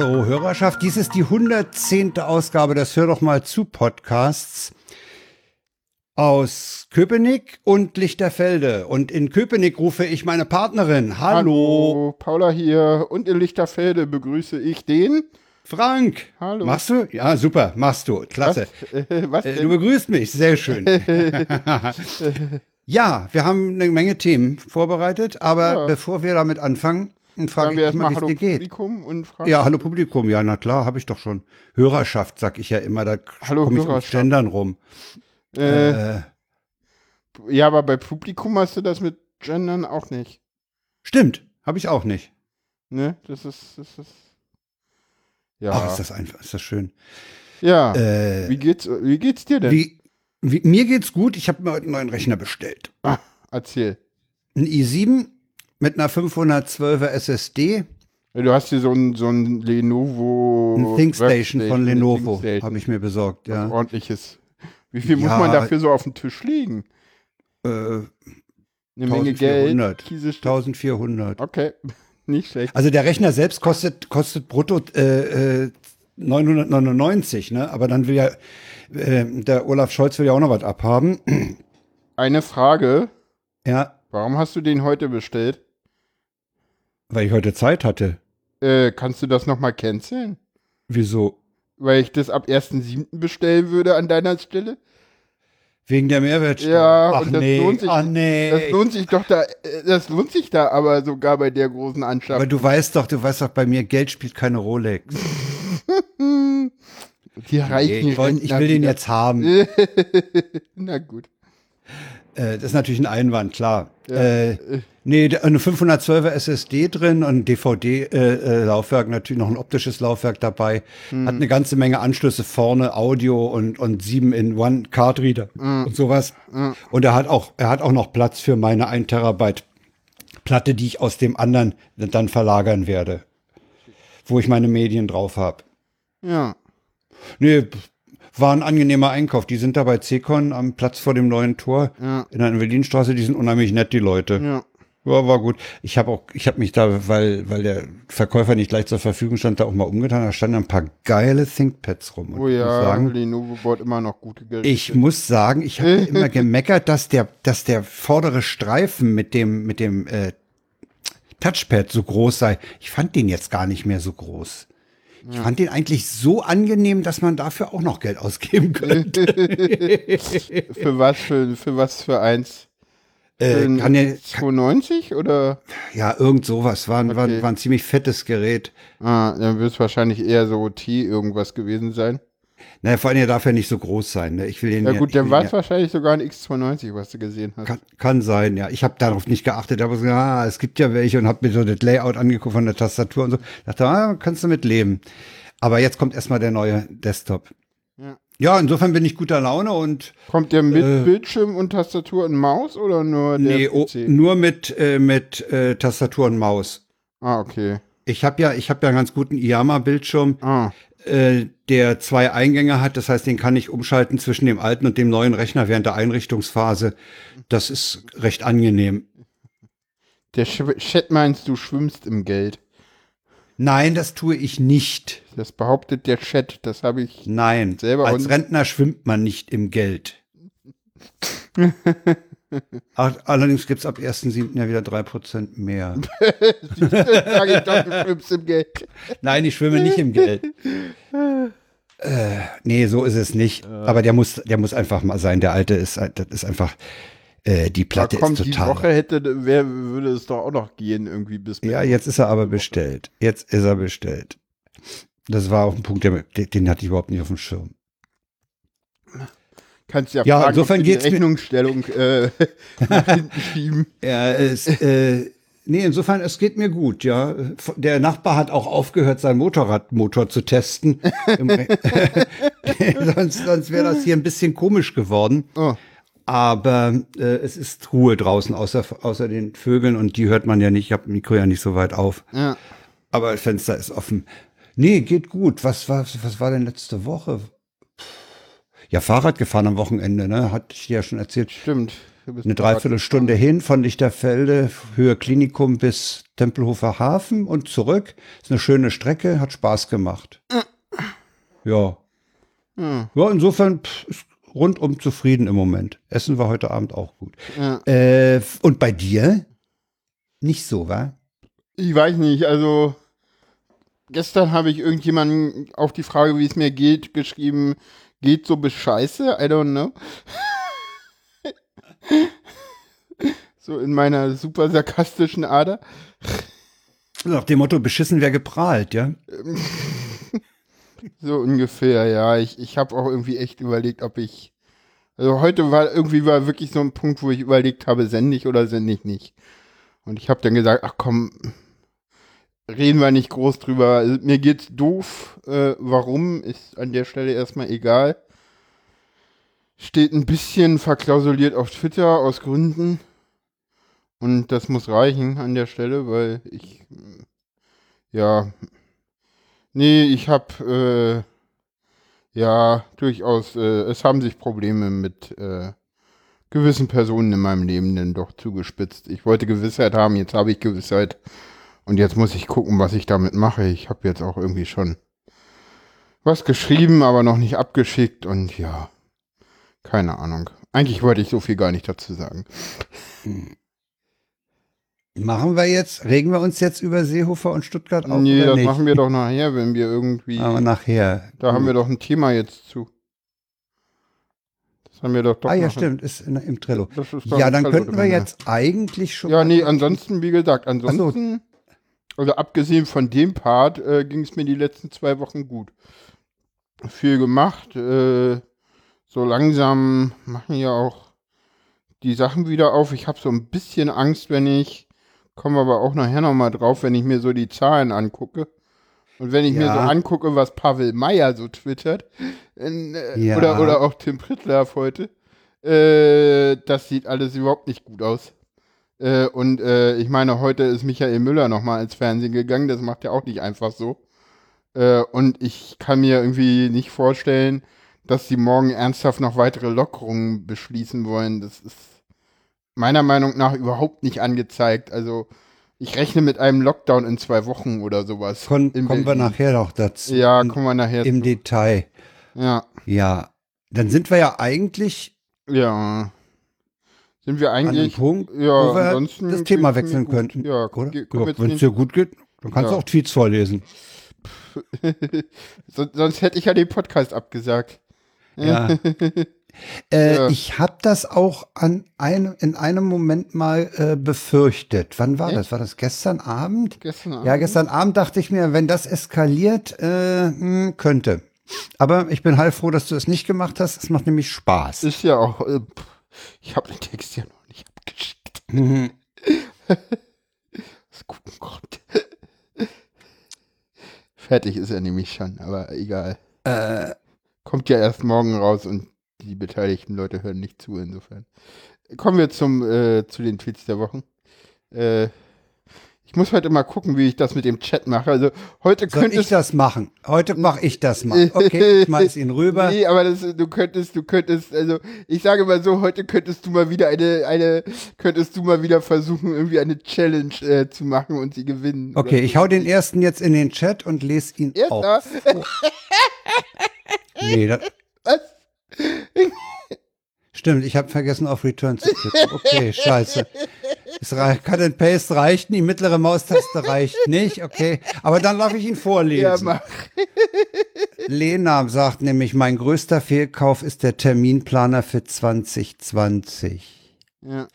Hallo Hörerschaft, dies ist die 110. Ausgabe des Hör doch mal zu Podcasts aus Köpenick und Lichterfelde. Und in Köpenick rufe ich meine Partnerin. Hallo. Hallo, Paula hier. Und in Lichterfelde begrüße ich den. Frank. Hallo. Machst du? Ja, super, machst du. Klasse. Was, äh, was Äh? Du begrüßt mich, sehr schön. ja, wir haben eine Menge Themen vorbereitet, aber Ja. bevor wir damit anfangen, frage Sagen ich wir erstmal wie es Hallo dir geht. Publikum und fragen. Ja, hallo Publikum, ja, na klar, habe ich doch schon. Hörerschaft, sag ich ja immer, da komme ich Hörerschaft. Gendern rum. Äh, Äh, ja, aber bei Publikum hast du das mit Gendern auch nicht. stimmt, habe ich auch nicht. Ne? Das ist, das ist. Ja. Ach, ist das einfach, ist das schön. ja. Äh, wie geht's, wie geht's dir denn? wie, wie, mir geht's gut, ich habe mir heute einen neuen Rechner bestellt. Ah, erzähl. Ein i7 mit einer 512er SSD, Du hast hier so ein, so ein Lenovo. ein ThinkStation von Lenovo, habe ich mir besorgt, Was ja. ordentliches. Wie viel muss Ja. man dafür so auf den Tisch legen? Äh, Eine Menge Geld. 1400. Kiesestück. 1400. Okay, nicht schlecht. Also der Rechner selbst kostet, kostet brutto äh, äh, 999, ne? Aber dann will ja, äh, der Olaf Scholz will ja auch noch was abhaben. Eine Frage. Ja, Warum hast du den heute bestellt? Weil ich heute Zeit hatte. Äh, kannst du das nochmal canceln? Wieso? Weil ich das ab 1.7. bestellen würde an deiner Stelle? Wegen der Mehrwertsteuer. Ja, Ach und das nee, lohnt sich- ach nee. Das lohnt sich doch da, äh, das lohnt sich da aber sogar bei der großen Aber Anschaffung. du weißt doch, du weißt doch, bei mir Geld spielt keine Rolex. Die reichen Nee, ich, wollt, ich will den jetzt haben. Na gut. Äh, das ist natürlich ein Einwand, klar. Ja. Äh, nee, eine 512er SSD drin und ein DVD-Laufwerk, natürlich noch ein optisches Laufwerk dabei. Hm. Hat eine ganze Menge Anschlüsse vorne, Audio und, und 7-in-1-Card-Reader Hm. und sowas. Und er hat auch, er hat auch noch Platz für meine 1 Terabyte Platte, die ich aus dem anderen dann verlagern werde. Wo ich meine Medien drauf habe. Ja. Nee, war ein angenehmer Einkauf. Die sind da bei Cecon am Platz vor dem neuen Tor Ja. in der Invelinstraße. Die sind unheimlich nett, die Leute. Ja. Ja, war gut. Ich habe auch, ich habe mich da, weil, weil der Verkäufer nicht gleich zur Verfügung stand, da auch mal umgetan. Da standen ein paar geile ThinkPads rum. Und Oh ich muss ja, sagen, Lenovo baut immer noch gute Geräte. ich muss sagen, ich habe immer gemeckert, dass der, dass der vordere Streifen mit dem, mit dem äh, Touchpad so groß sei. Ich fand den jetzt gar nicht mehr so groß. Ich fand den eigentlich so angenehm, dass man dafür auch noch Geld ausgeben könnte. Für was, für, für was für eins? Äh, ein kann ja, 290 oder? ja, irgend sowas. War, ein- war, Okay. war ein ziemlich fettes Gerät. Ah, dann wird es wahrscheinlich eher so OT irgendwas gewesen sein. Naja, vor allem, der darf ja nicht so groß sein. Ne? Ich will den Ja ja, gut, dann will war es wahrscheinlich sogar ein X290, was du gesehen hast. Kann, kann sein, ja. Ich habe darauf nicht geachtet, aber gesagt, ah, es gibt ja welche und habe mir so das Layout angeguckt von der Tastatur und so. Dachte, ah, kannst du mit leben. Aber jetzt kommt erstmal der neue Desktop. Ja. Insofern bin ich guter Laune und Kommt der mit Äh. Bildschirm und Tastatur und Maus oder nur der nee, oh, PC? nur mit, äh, mit äh, Tastatur und Maus. Ah, okay. Ich habe ja, ich habe ja einen ganz guten IAMA-Bildschirm, Ah, äh, der zwei Eingänge hat. Das heißt, den kann ich umschalten zwischen dem alten und dem neuen Rechner während der Einrichtungsphase. Das ist recht angenehm. der Sch- Chat meinst, du schwimmst im Geld. Nein, das tue ich nicht. Das behauptet der Chat, das habe ich. Nein, Selber als Rentner schwimmt man nicht im Geld. Allerdings gibt's ab 1.7. ja wieder 3% mehr. Sag ich doch, du schwimmst im Geld. Nein, ich schwimme nicht im Geld. Äh, nee, so ist es nicht. Aber der muss, der muss einfach mal sein. Der alte ist, das ist einfach, äh, die Platte kommt ist die total. Woche hätte, wer würde es doch auch noch gehen irgendwie bis Ja, jetzt ist er aber bestellt. Jetzt ist er bestellt. Das war auch ein Punkt, der, den, hatte ich überhaupt nicht auf dem Schirm. Kannst ja, Ja, fragen, insofern ob geht's die Rechnungsstellung äh, nach hinten schieben. Ja, es, äh, nee, insofern, es geht mir gut, ja. Der Nachbar hat auch aufgehört, seinen Motorradmotor zu testen. Sonst sonst wäre das hier ein bisschen komisch geworden. Oh. Aber äh, es ist Ruhe draußen, außer, außer den Vögeln und die hört man ja nicht. Ich habe Mikro ja nicht so weit auf. Ja. Aber das Fenster ist offen. Nee, geht gut. Was war, was war denn letzte Woche? ja Fahrrad gefahren am Wochenende, ne? Hatte ich dir ja schon erzählt. Stimmt. Eine Dreiviertelstunde hin von Lichterfelde, Höhe Klinikum bis Tempelhofer Hafen und zurück. Ist eine schöne Strecke, hat Spaß gemacht. Ja. Ja, insofern pff, ist rundum zufrieden im Moment. Essen war heute Abend auch gut. Ja. Äh, und bei dir? Nicht so, wa? Ich weiß nicht, also gestern habe ich irgendjemanden auf die Frage, wie es mir geht, geschrieben, geht so bis Scheiße, I don't know. so in meiner super sarkastischen Ader. Nach dem Motto, beschissen wer geprahlt, ja? So ungefähr, ja. Ich, ich habe auch irgendwie echt überlegt, ob ich. Also heute war irgendwie war wirklich so ein Punkt, wo ich überlegt habe, sende ich oder sende ich nicht. Und ich habe dann gesagt, ach komm, reden wir nicht groß drüber. Also, mir geht's doof. Äh, warum ist an der Stelle erstmal egal. Steht ein bisschen verklausuliert auf Twitter aus Gründen. Und das muss reichen an der Stelle, weil ich ja Nee, ich habe äh, ja durchaus, äh, es haben sich Probleme mit äh, gewissen Personen in meinem Leben denn doch zugespitzt. Ich wollte Gewissheit haben, jetzt habe ich Gewissheit und jetzt muss ich gucken, was ich damit mache. Ich habe jetzt auch irgendwie schon was geschrieben, aber noch nicht abgeschickt und ja, keine Ahnung. Eigentlich wollte ich so viel gar nicht dazu sagen. Machen wir jetzt, regen wir uns jetzt über Seehofer und Stuttgart auf? nee, das nicht? machen wir doch nachher, wenn wir irgendwie. Aber nachher. da haben wir doch ein Thema jetzt zu. Das haben wir doch doch. Ah ja, nachher. stimmt, ist in, im Trello. Ja, dann Trello könnten wir jetzt eigentlich schon. Ja, nee, ansonsten, wie gesagt, ansonsten, also abgesehen von dem Part, äh, ging es mir die letzten zwei Wochen gut. Viel gemacht, äh, so langsam machen ja auch die Sachen wieder auf. Ich habe so ein bisschen Angst, wenn ich, kommen wir aber auch nachher nochmal drauf, wenn ich mir so die Zahlen angucke. Und wenn ich mir Ja. so angucke, was Pavel Meyer so twittert, in, äh, Ja. oder, oder auch Tim Prittlaff heute, äh, das sieht alles überhaupt nicht gut aus. Äh, und äh, ich meine, heute ist Michael Müller nochmal ins Fernsehen gegangen. Das macht er auch nicht einfach so. Äh, und ich kann mir irgendwie nicht vorstellen, dass sie morgen ernsthaft noch weitere Lockerungen beschließen wollen. Das ist meiner Meinung nach überhaupt nicht angezeigt. Also ich rechne mit einem Lockdown in zwei Wochen oder sowas. Kon kommen wir Berlin. nachher noch dazu. Ja, kommen wir nachher. Im zu. Detail. Ja, Ja. Dann sind wir ja eigentlich ja. Sind wir an dem eigentlich. Punkt, ja, wo wir ansonsten das Thema wechseln gut. könnten. Ja, oder? wir Wenn es dir gut geht, dann kannst Ja. du auch Tweets vorlesen. So- Sonst hätte ich ja den Podcast abgesagt. Ja. Äh, Ja. Ich habe das auch an einem, in einem Moment mal äh, befürchtet. Wann war Echt? das? War das gestern Abend? Gestern Abend. Ja, gestern Abend dachte ich mir, wenn das eskaliert, äh, hm, könnte. Aber ich bin heilfroh, dass du es nicht gemacht hast. Es macht nämlich Spaß. Ist ja auch. Äh, ich habe den Text ja noch nicht abgeschickt. Mhm. Das guten Gott. Fertig ist er nämlich schon, aber egal. äh, Kommt ja erst morgen raus und die beteiligten Leute hören nicht zu, insofern. Kommen wir zum, äh, zu den Tweets der Wochen. Äh, ich muss heute mal gucken, wie ich das mit dem Chat mache. Also heute soll könnte ich es das machen? Heute mache ich das mal. Okay, ich schmeiß ihn rüber. Nee, aber das, du könntest, du könntest, also ich sage mal so, heute könntest du mal wieder eine, eine, könntest du mal wieder versuchen, irgendwie eine Challenge äh, zu machen und sie gewinnen. Okay, ich hau den ersten jetzt in den Chat und lese ihn auf. Erster? Nee, das, Was? Stimmt, ich habe vergessen auf Return zu klicken. Okay, scheiße. Rei- Cut and Paste reicht nicht, mittlere Maustaste reicht nicht, okay. Aber dann darf ich ihn Ja, vorlesen. mach. Lena sagt nämlich, mein größter Fehlkauf ist der Terminplaner für 2020. Ja.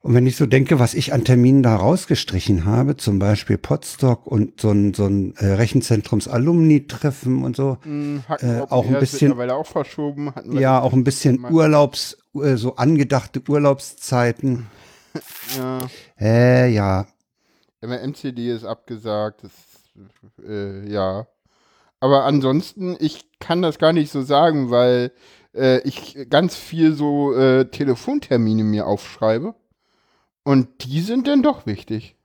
Und wenn ich so denke, was ich an Terminen da rausgestrichen habe, zum Beispiel Podstock und so ein, so ein äh, Rechenzentrums-Alumni-Treffen und so, Hm, Äh, auch ein bisschen- auch verschoben. Ja, auch ein bisschen Urlaubs, äh, so angedachte Urlaubszeiten. Ja. Äh, ja. MCD ist abgesagt. Das, äh, ja. Aber ansonsten, ich kann das gar nicht so sagen, weil äh, ich ganz viel so äh, Telefontermine mir aufschreibe. Und die sind dann doch wichtig.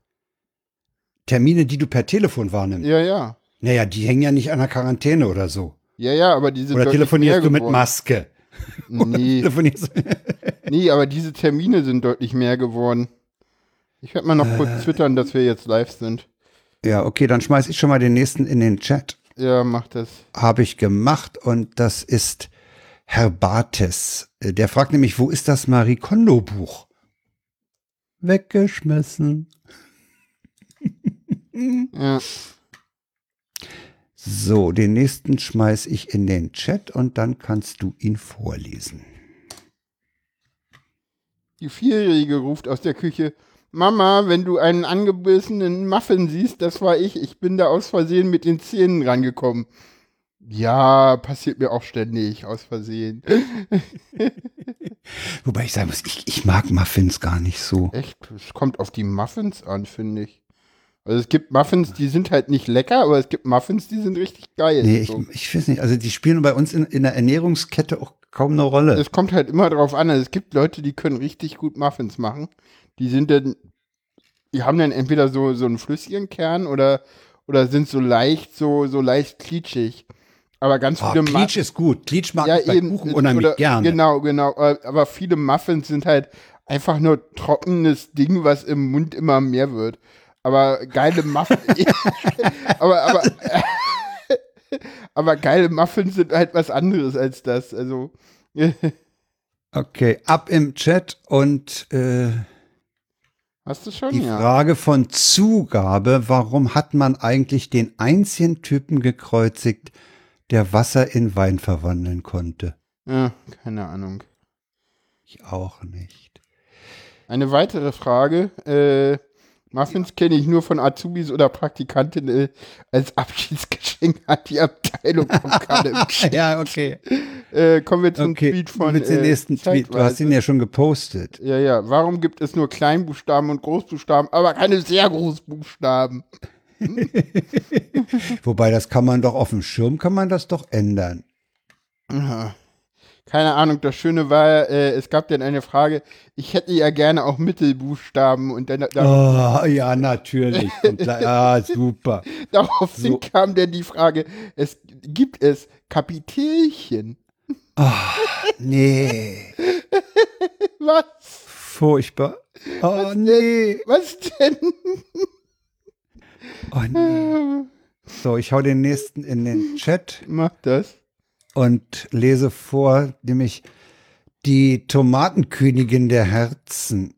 Termine, die du per Telefon wahrnimmst. Ja, ja. Naja, die hängen ja nicht an der Quarantäne oder so. Ja, ja, aber diese Oder deutlich telefonierst du mit. Maske? Nee, Telefonierst nee, aber diese Termine sind deutlich mehr geworden. Ich werde mal noch Äh. kurz twittern, dass wir jetzt live sind. ja, okay, dann schmeiß ich schon mal den nächsten in den Chat. Ja, mach das. Habe ich gemacht und das ist Herr Bartes. Äh, Der fragt nämlich, wo ist das Marie Kondo Buch? Weggeschmissen. Ja. So, den nächsten schmeiß ich in den Chat und dann kannst du ihn vorlesen. Die Vierjährige ruft aus der Küche, Mama, wenn du einen angebissenen Muffin siehst, das war ich. Ich bin da aus Versehen mit den Zähnen rangekommen. Ja, passiert mir auch ständig, aus Versehen. Wobei ich sagen muss, ich, ich mag Muffins gar nicht so. Echt, es kommt auf die Muffins an, finde ich. Also es gibt Muffins, die sind halt nicht lecker, aber es gibt Muffins, die sind richtig geil. Nee, ich, so. ich weiß nicht, also die spielen bei uns in, in der Ernährungskette auch kaum eine Rolle. Es kommt halt immer drauf an. Also es gibt Leute, die können richtig gut Muffins machen. Die sind dann, die haben dann entweder so, so einen flüssigen Kern oder, oder sind so leicht, so, so leicht klitschig. Aber ganz Oh, viele Bleach ist gut. Bleach mag ja, ich bei eben, Kuchen unheimlich oder, gerne. Genau, genau. äh, Aber viele Muffins sind halt einfach nur trockenes Ding, was im Mund immer mehr wird. Aber geile Muffins. aber, aber, aber geile Muffins sind halt was anderes als das. Also. Okay, ab im Chat und äh, Hast du schon? die ja. Frage von Zugabe, warum hat man eigentlich den einzigen Typen gekreuzigt, der Wasser in Wein verwandeln konnte? Ja, keine Ahnung. Ich auch nicht. Eine weitere Frage. Äh, Muffins kenne ich nur von Azubis oder Praktikantinnen äh, als Abschiedsgeschenk an die Abteilung von Kalle. ja, okay. äh, kommen wir zum Okay, Tweet von. mit dem äh, nächsten Tweet. Du hast ihn ja schon gepostet. Ja, ja. Warum gibt es nur Kleinbuchstaben und Großbuchstaben, aber keine sehr Großbuchstaben? Wobei, das kann man doch auf dem Schirm, kann man das doch ändern. Aha. Keine Ahnung, das Schöne war, äh, es gab dann eine Frage, ich hätte ja gerne auch Mittelbuchstaben und dann, da, Oh, ja, natürlich. Ah, super. daraufhin so. kam dann die Frage, es gibt es Kapitelchen? Nee, Was? furchtbar. Oh, nee. Was denn? Oh, nee. So, ich hau den nächsten in den Chat Mach das. und lese vor, nämlich die Tomatenkönigin der Herzen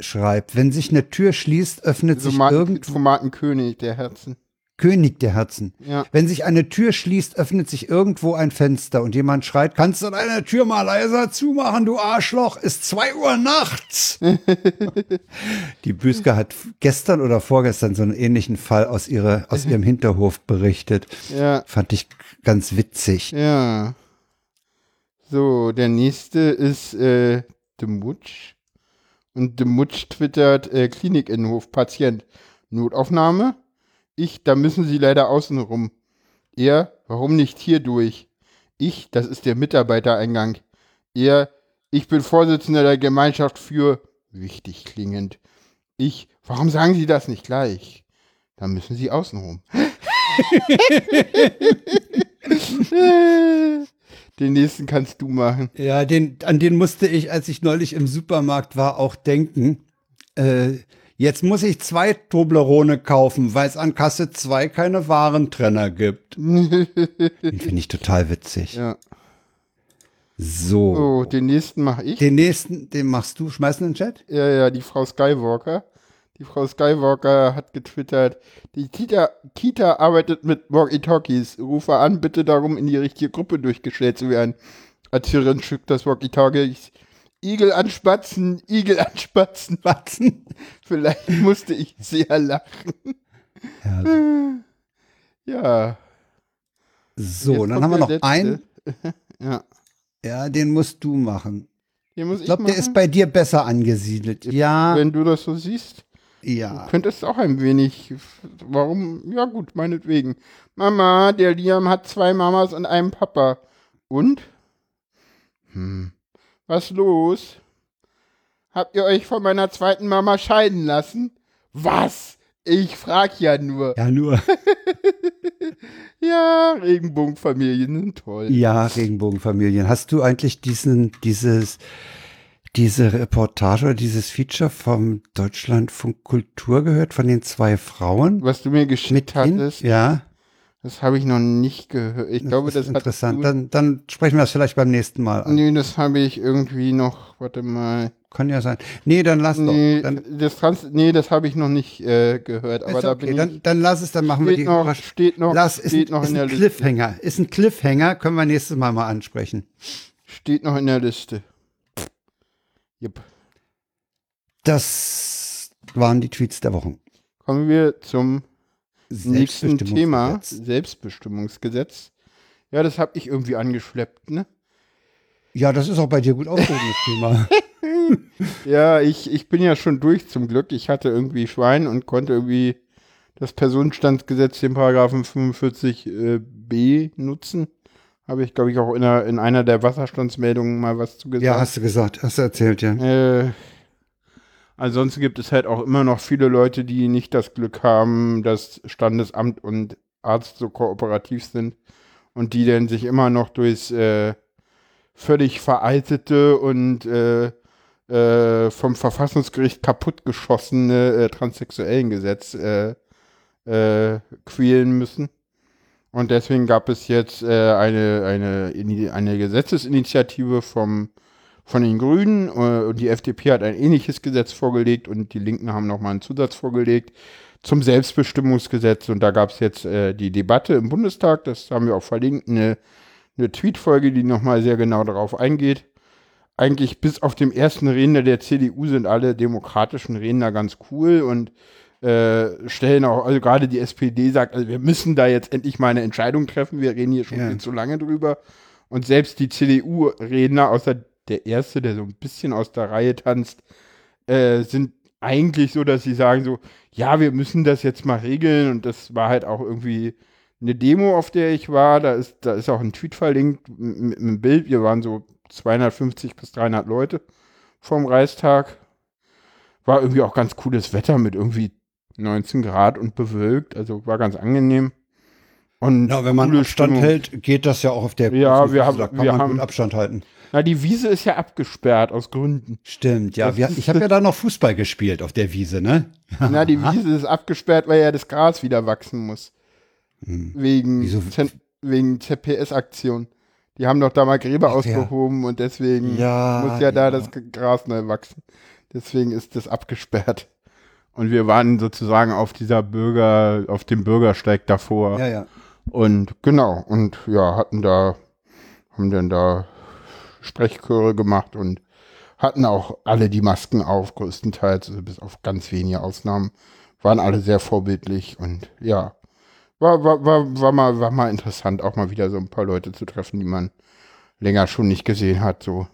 schreibt, wenn sich eine Tür schließt, öffnet sich Tomaten, irgendwo Tomatenkönig der Herzen. König der Herzen. Ja. Wenn sich eine Tür schließt, öffnet sich irgendwo ein Fenster und jemand schreit, kannst du deine Tür mal leiser zumachen, du Arschloch, ist zwei Uhr nachts. Die Büske hat gestern oder vorgestern so einen ähnlichen Fall aus, ihrer, aus ihrem Hinterhof berichtet. Ja, Fand ich ganz witzig. ja. So, der nächste ist äh, Demutsch. Und Demutsch twittert äh, Klinicinnenhof, Patient. Notaufnahme? Ich, da müssen Sie leider außen rum. Er, warum nicht hier durch? Ich, das ist der Mitarbeitereingang. Er, ich bin Vorsitzender der Gemeinschaft für wichtig klingend. Ich, warum sagen Sie das nicht gleich? Da müssen Sie außen rum. Den nächsten kannst du machen. Ja, den, an den musste ich, als ich neulich im Supermarkt war, auch denken. Äh, jetzt muss ich zwei Toblerone kaufen, weil es an Kasse 2 keine Warentrenner gibt. Den finde ich total witzig. Ja. So. So, den nächsten mache ich. Den nächsten, den machst du, schmeiß in den Chat? Ja, ja, die Frau Skywalker. Die Frau Skywalker hat getwittert, die Kita, Kita arbeitet mit Walkie-Talkies. Rufe an, bitte darum, in die richtige Gruppe durchgestellt zu werden. Erzählerin schickt das Walkie-Talkies. Igel anspatzen, Igel anspatzen. Watzen. Vielleicht musste ich sehr lachen. Ja, Ja. so, Jetzt dann haben wir noch einen. letzte. Ja. Ja, den musst du machen. Muss Ich glaube, der ist bei dir besser angesiedelt. Ja, Wenn du das so siehst. ja. Könntest auch ein wenig. Warum? Ja, gut, meinetwegen. Mama, der Liam hat zwei Mamas und einen Papa. Und? Hm. Was los? Habt ihr euch von meiner zweiten Mama scheiden lassen? Was? Ich frag ja nur. Ja, nur. Ja, Regenbogenfamilien sind toll. Ja, Regenbogenfamilien. Hast du eigentlich diesen, dieses, diese Reportage oder dieses Feature vom Deutschlandfunk Kultur gehört von den zwei Frauen? Was du mir geschickt hattest, ja. Das habe ich noch nicht gehört. Ich Das glaube, ist das interessant. Hat Dann, dann sprechen wir das vielleicht beim nächsten Mal an. nee, das habe ich irgendwie noch, warte mal. Kann ja sein. Nee, dann lass Nee, doch. Dann, das, Trans nee, das habe ich noch nicht äh, gehört. Aber ist da okay. bin dann, ich, dann lass es, dann machen wir steht die noch, steht noch, Lass, ist, steht ein, noch ist in der ein Liste. Cliffhanger. Ist ein Cliffhanger, können wir nächstes Mal mal ansprechen. Steht noch in der Liste. Yep. Das waren die Tweets der Wochen. Kommen wir zum nächsten Thema, Selbstbestimmungsgesetz. Ja, das habe ich irgendwie angeschleppt, ne? Ja, das ist auch bei dir gut aufgehoben, das Thema. Ja, ich, ich bin ja schon durch zum Glück. Ich hatte irgendwie Schwein und konnte irgendwie das Personenstandsgesetz, den Paragraphen 45b nutzen. Habe ich, glaube ich, auch in einer, in einer der Wasserstandsmeldungen mal was zu gesagt. Ja, hast du gesagt, hast du erzählt, ja. Äh, ansonsten gibt es halt auch immer noch viele Leute, die nicht das Glück haben, dass Standesamt und Arzt so kooperativ sind und die dann sich immer noch durchs äh, völlig veraltete und äh, äh, vom Verfassungsgericht kaputtgeschossene äh, Transsexuellengesetz äh, äh, quälen müssen. Und deswegen gab es jetzt äh, eine, eine, eine Gesetzesinitiative vom von den Grünen äh, und die FDP hat ein ähnliches Gesetz vorgelegt und die Linken haben nochmal einen Zusatz vorgelegt zum Selbstbestimmungsgesetz und da gab es jetzt äh, die Debatte im Bundestag, das haben wir auch verlinkt, eine, eine Tweetfolge, die nochmal sehr genau darauf eingeht. Eigentlich bis auf dem ersten Redner der CDU sind alle demokratischen Redner ganz cool und äh, stellen auch, also gerade die SPD sagt, also wir müssen da jetzt endlich mal eine Entscheidung treffen, wir reden hier schon Ja. viel zu lange drüber. Und selbst die CDU-Redner, außer der erste, der so ein bisschen aus der Reihe tanzt, äh, sind eigentlich so, dass sie sagen so, ja, wir müssen das jetzt mal regeln. Und das war halt auch irgendwie eine Demo, auf der ich war. Da ist, da ist auch ein Tweet verlinkt mit, einem Bild. Wir waren so 250 bis 300 Leute vom Reichstag. War irgendwie auch ganz cooles Wetter mit irgendwie 19 Grad und bewölkt. Also war ganz angenehm. Und Ja, wenn man Abstand Stimmung. hält, geht das ja auch auf der Ja, großen wir haben- da kann wir man haben- gut Abstand halten. Na, die Wiese ist ja abgesperrt aus Gründen. Stimmt, ja. Wir, ich habe ja da noch Fußball gespielt auf der Wiese, ne? Na, die Wiese ist abgesperrt, weil ja das Gras wieder wachsen muss. Wegen, Hm. Wieso? Z- wegen ZPS-Aktion. Die haben doch da mal Gräber Ach, ja. ausgehoben und deswegen Ja, muss ja da ja. das Gras neu wachsen. Deswegen ist das abgesperrt. Und wir waren sozusagen auf dieser Bürger, auf dem Bürgersteig davor. Ja, ja. Und genau, und ja, hatten da, haben dann da Sprechchöre gemacht und hatten auch alle die Masken auf, größtenteils, also bis auf ganz wenige Ausnahmen, waren alle sehr vorbildlich und ja, war, war, war, war, mal, war mal interessant, auch mal wieder so ein paar Leute zu treffen, die man länger schon nicht gesehen hat, so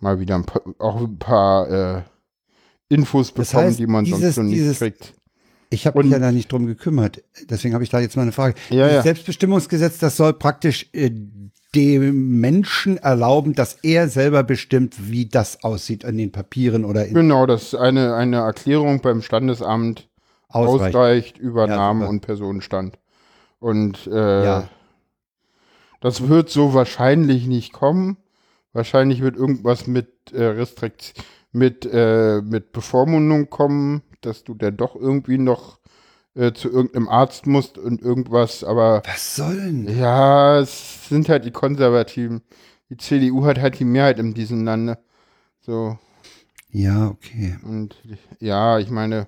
mal wieder ein paar, auch ein paar äh, Infos Das bekommen, heißt, die man dieses- sonst schon nicht dieses- kriegt. Ich habe mich ja da nicht drum gekümmert. Deswegen habe ich da jetzt mal eine Frage. Ja, Dieses ja. Selbstbestimmungsgesetz, das soll praktisch äh, dem Menschen erlauben, dass er selber bestimmt, wie das aussieht an den Papieren oder in Genau, dass eine, eine Erklärung beim Standesamt ausreicht. ausreicht über Ja, Namen super. und Personenstand. Und äh, Ja. das wird so wahrscheinlich nicht kommen. Wahrscheinlich wird irgendwas mit äh, Restrikt mit, äh, mit Bevormundung kommen, dass du dann doch irgendwie noch äh, zu irgendeinem Arzt musst und irgendwas, aber Was soll denn? ja, es sind halt die Konservativen. Die CDU hat halt die Mehrheit in diesem Lande. So, Ja, okay. und ja, ich meine,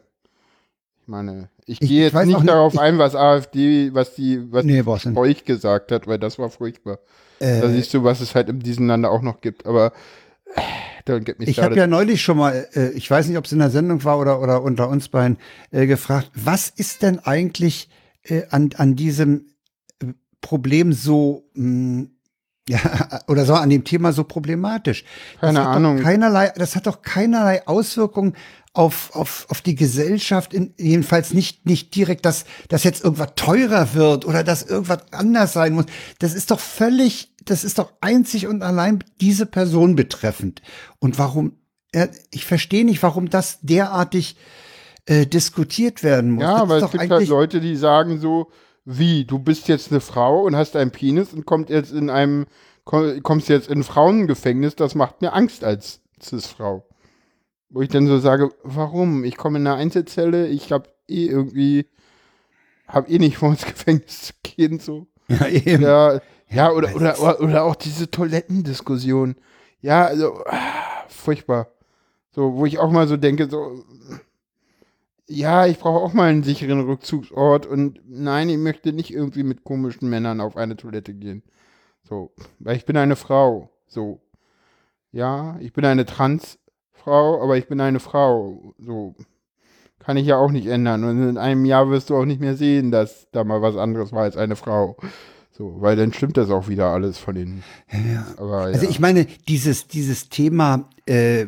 ich meine, ich Ich- gehe jetzt nicht nicht, darauf ein, was AfD, was die, was Nee, euch gesagt hat, weil das war furchtbar. Da Äh, siehst du, was es halt in diesem Lande auch noch gibt. Aber äh, don't get me ich habe started. ja neulich schon mal, äh, ich weiß nicht, ob es in der Sendung war oder, oder unter uns beiden, äh, gefragt, was ist denn eigentlich äh, an, an diesem äh, Problem so, mh, ja, oder so an dem Thema so problematisch? Keine Ahnung. Keinerlei, das hat doch keinerlei Auswirkungen auf, auf, auf die Gesellschaft, in, jedenfalls nicht, nicht direkt, dass, dass jetzt irgendwas teurer wird oder dass irgendwas anders sein muss. Das ist doch völlig, das ist doch einzig und allein diese Person betreffend. Und warum, äh, ich verstehe nicht, warum das derartig äh, diskutiert werden muss. ja, das aber es doch gibt halt Leute, die sagen so, wie, du bist jetzt eine Frau und hast einen Penis und kommst jetzt in einem, kommst jetzt in ein Frauengefängnis, das macht mir Angst als Cis-Frau. Wo ich dann so sage, warum? Ich komme in eine Einzelzelle, ich habe eh irgendwie, habe eh nicht vor ins Gefängnis zu gehen, so. Ja, eben. Ja, ja oder, oder, oder, oder auch diese Toilettendiskussion. Ja, also, ah, furchtbar. So, wo ich auch mal so denke, so, ja, ich brauche auch mal einen sicheren Rückzugsort und nein, ich möchte nicht irgendwie mit komischen Männern auf eine Toilette gehen. So, weil ich bin eine Frau. So, ja, ich bin eine Transfrau, aber ich bin eine Frau. So, kann ich ja auch nicht ändern. Und in einem Jahr wirst du auch nicht mehr sehen, dass da mal was anderes war als eine Frau. So, weil dann stimmt das auch wieder alles von den. Ja. Aber, also ja. Also ich meine, dieses, dieses Thema äh,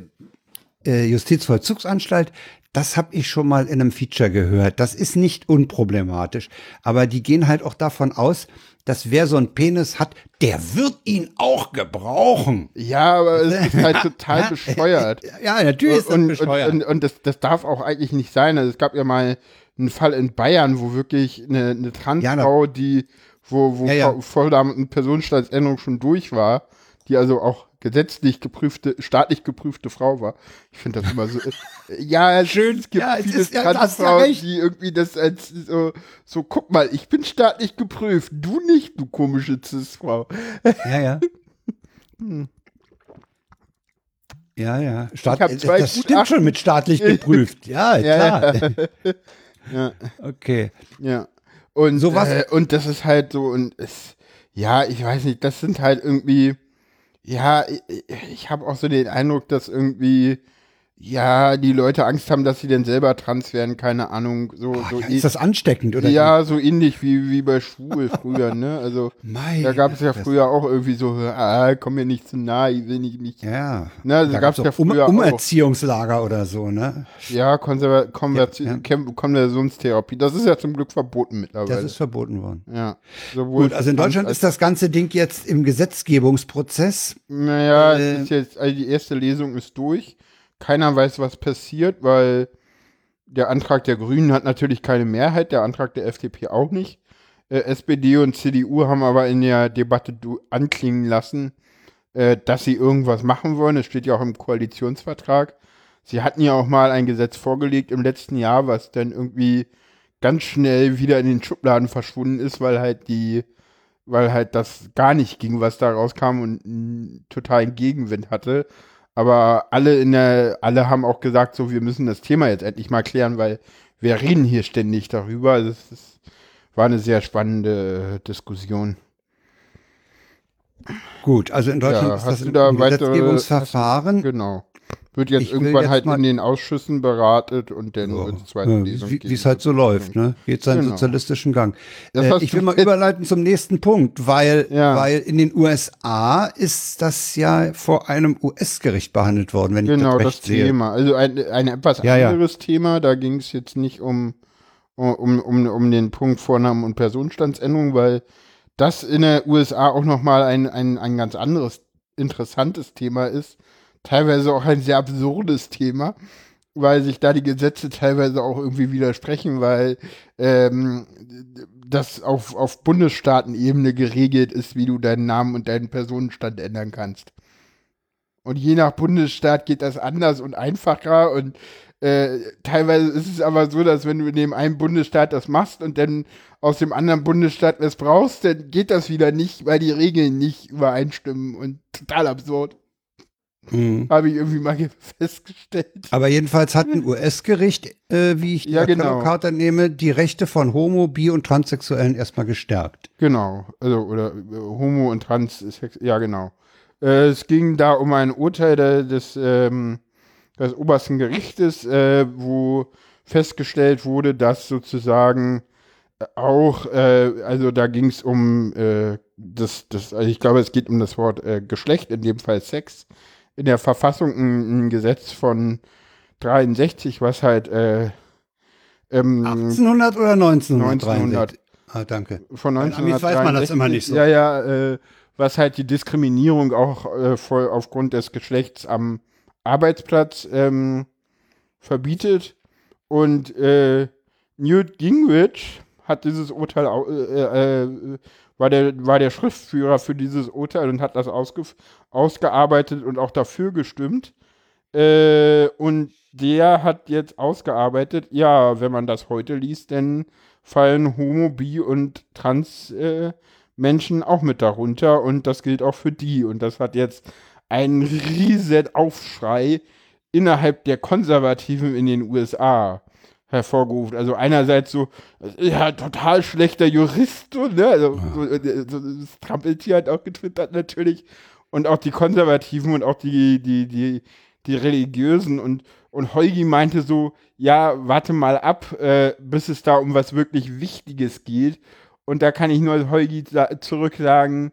äh, Justizvollzugsanstalt, das habe ich schon mal in einem Feature gehört. Das ist nicht unproblematisch. Aber die gehen halt auch davon aus, dass wer so einen Penis hat, der wird ihn auch gebrauchen. Ja, aber es ist halt total bescheuert. Ja, natürlich ist das und, bescheuert. Und, und, und, das, das darf auch eigentlich nicht sein. Also es gab ja mal einen Fall in Bayern, wo wirklich eine, eine Transfrau, ja, die, wo, wo ja, ja. vor der Personenstandsänderung schon durch war, die also auch gesetzlich geprüfte, staatlich geprüfte Frau war. Ich finde das immer so. Äh, ja, schön. Es gibt ja, viele ist, ja, Transfrauen, ja die irgendwie das als so, so, guck mal, ich bin staatlich geprüft, du nicht, du komische Cis-Frau. Ja, ja. hm. Ja, ja. Staat, ich zwei das stimmt schon mit staatlich geprüft. Ja, klar. Ja, ja. Okay. Ja. Und, so was, äh, und das ist halt so, und es, ja, ich weiß nicht, das sind halt irgendwie, ja, ich, ich habe auch so den Eindruck, dass irgendwie ja, die Leute Angst haben, dass sie denn selber trans werden, keine Ahnung. So, oh, so ja, ist das ansteckend, oder? Ja, so ähnlich wie, wie bei Schwul früher, ne? Also, Mei, da gab es ja früher auch irgendwie so, ah, komm mir nicht zu nah, ich will nicht, nicht. Ja. Ne, also da gab es ja früher um, Umerziehungslager auch. oder so, ne? Ja, Konserva Konverti ja, ja. Konversionstherapie. Das ist ja zum Glück verboten mittlerweile. Das ist verboten worden. Ja. Sowohl Gut, also in Deutschland ist das ganze Ding jetzt im Gesetzgebungsprozess. Naja, äh, ist jetzt, also die erste Lesung ist durch. Keiner weiß, was passiert, weil der Antrag der Grünen hat natürlich keine Mehrheit, der Antrag der FDP auch nicht. Äh, SPD und CDU haben aber in der Debatte anklingen lassen, äh, dass sie irgendwas machen wollen. Es steht ja auch im Koalitionsvertrag. Sie hatten ja auch mal ein Gesetz vorgelegt im letzten Jahr, was dann irgendwie ganz schnell wieder in den Schubladen verschwunden ist, weil halt die, weil halt das gar nicht ging, was da rauskam und einen totalen Gegenwind hatte. Aber alle in der, alle haben auch gesagt, so, wir müssen das Thema jetzt endlich mal klären, weil wir reden hier ständig darüber. Also es ist, war eine sehr spannende Diskussion. Gut, also in Deutschland ja, ist das ein da Gesetzgebungsverfahren. Weitere, genau. Wird jetzt ich irgendwann jetzt halt in den Ausschüssen beratet und dann oh, wird es zweite ja, Lesung Wie es halt so läuft, ne? Geht seinen genau. sozialistischen Gang. Äh, ich will mal überleiten zum nächsten Punkt, weil, ja. weil in den USA ist das ja vor einem US-Gericht behandelt worden, wenn genau, ich das recht das Thema. Also ein, ein etwas ja, anderes Thema, da ging es jetzt nicht um, um, um, um den Punkt Vornamen und Personenstandsänderung, weil das in der USA auch nochmal ein, ein, ein ganz anderes interessantes Thema ist teilweise auch ein sehr absurdes Thema, weil sich da die Gesetze teilweise auch irgendwie widersprechen, weil ähm, das auf, auf Bundesstaatenebene geregelt ist, wie du deinen Namen und deinen Personenstand ändern kannst. Und je nach Bundesstaat geht das anders und einfacher und äh, teilweise ist es aber so, dass wenn du in dem einen Bundesstaat das machst und dann aus dem anderen Bundesstaat es brauchst, dann geht das wieder nicht, weil die Regeln nicht übereinstimmen und total absurd. Mhm. Habe ich irgendwie mal festgestellt. Aber jedenfalls hat ein US-Gericht, äh, wie ich die ja, genau. Karte nehme, die Rechte von Homo, Bi und Transsexuellen erstmal gestärkt. Genau, also oder äh, Homo und Transsex, ja genau. Äh, es ging da um ein Urteil des, ähm, des obersten Gerichtes, äh, wo festgestellt wurde, dass sozusagen auch, äh, also da ging es um äh, das, das, also ich glaube, es geht um das Wort äh, Geschlecht, in dem Fall Sex in der Verfassung ein, ein Gesetz von 63, was halt äh, ähm, 1800 oder 1900? 1900. Ah, danke. Von 1963. weiß man das immer nicht so. Ja, ja, äh, was halt die Diskriminierung auch äh, voll aufgrund des Geschlechts am Arbeitsplatz ähm, verbietet. Und äh, Newt Gingrich hat dieses Urteil, äh, äh, war, der, war der Schriftführer für dieses Urteil und hat das ausge, ausgearbeitet und auch dafür gestimmt. Äh, und der hat jetzt ausgearbeitet, ja, wenn man das heute liest, dann fallen Homo, Bi und Trans äh, Menschen auch mit darunter und das gilt auch für die. Und das hat jetzt einen riesen Aufschrei innerhalb der Konservativen in den USA hervorgerufen. Also einerseits so, ja, total schlechter Jurist, so, ne? Also, so, äh, so, das Trampeltier hat auch getwittert natürlich. Und auch die Konservativen und auch die, die, die, die Religiösen und, und Heugi meinte so, ja, warte mal ab, äh, bis es da um was wirklich Wichtiges geht. Und da kann ich nur Heugi zurück sagen,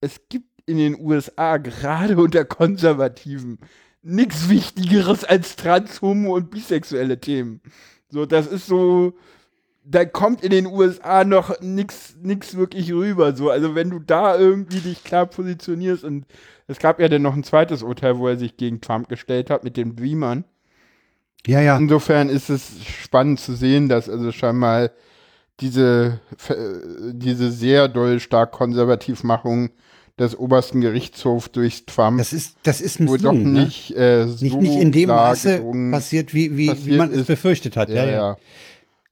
es gibt in den USA gerade unter Konservativen nichts Wichtigeres als Trans, Homo und bisexuelle Themen. So, das ist so, da kommt in den USA noch nichts nix wirklich rüber. So, also wenn du da irgendwie dich klar positionierst und es gab ja dann noch ein zweites Urteil, wo er sich gegen Trump gestellt hat mit den Dreamern. Ja, ja. Insofern ist es spannend zu sehen, dass also scheinbar diese, diese sehr doll stark Konservativmachung des obersten Gerichtshofs durch Trump. Das ist, das ist wohl doch nicht, ne? äh, so nicht, nicht in dem Maße passiert, wie, wie, passiert wie man ist. es befürchtet hat. Ja, ja. ja.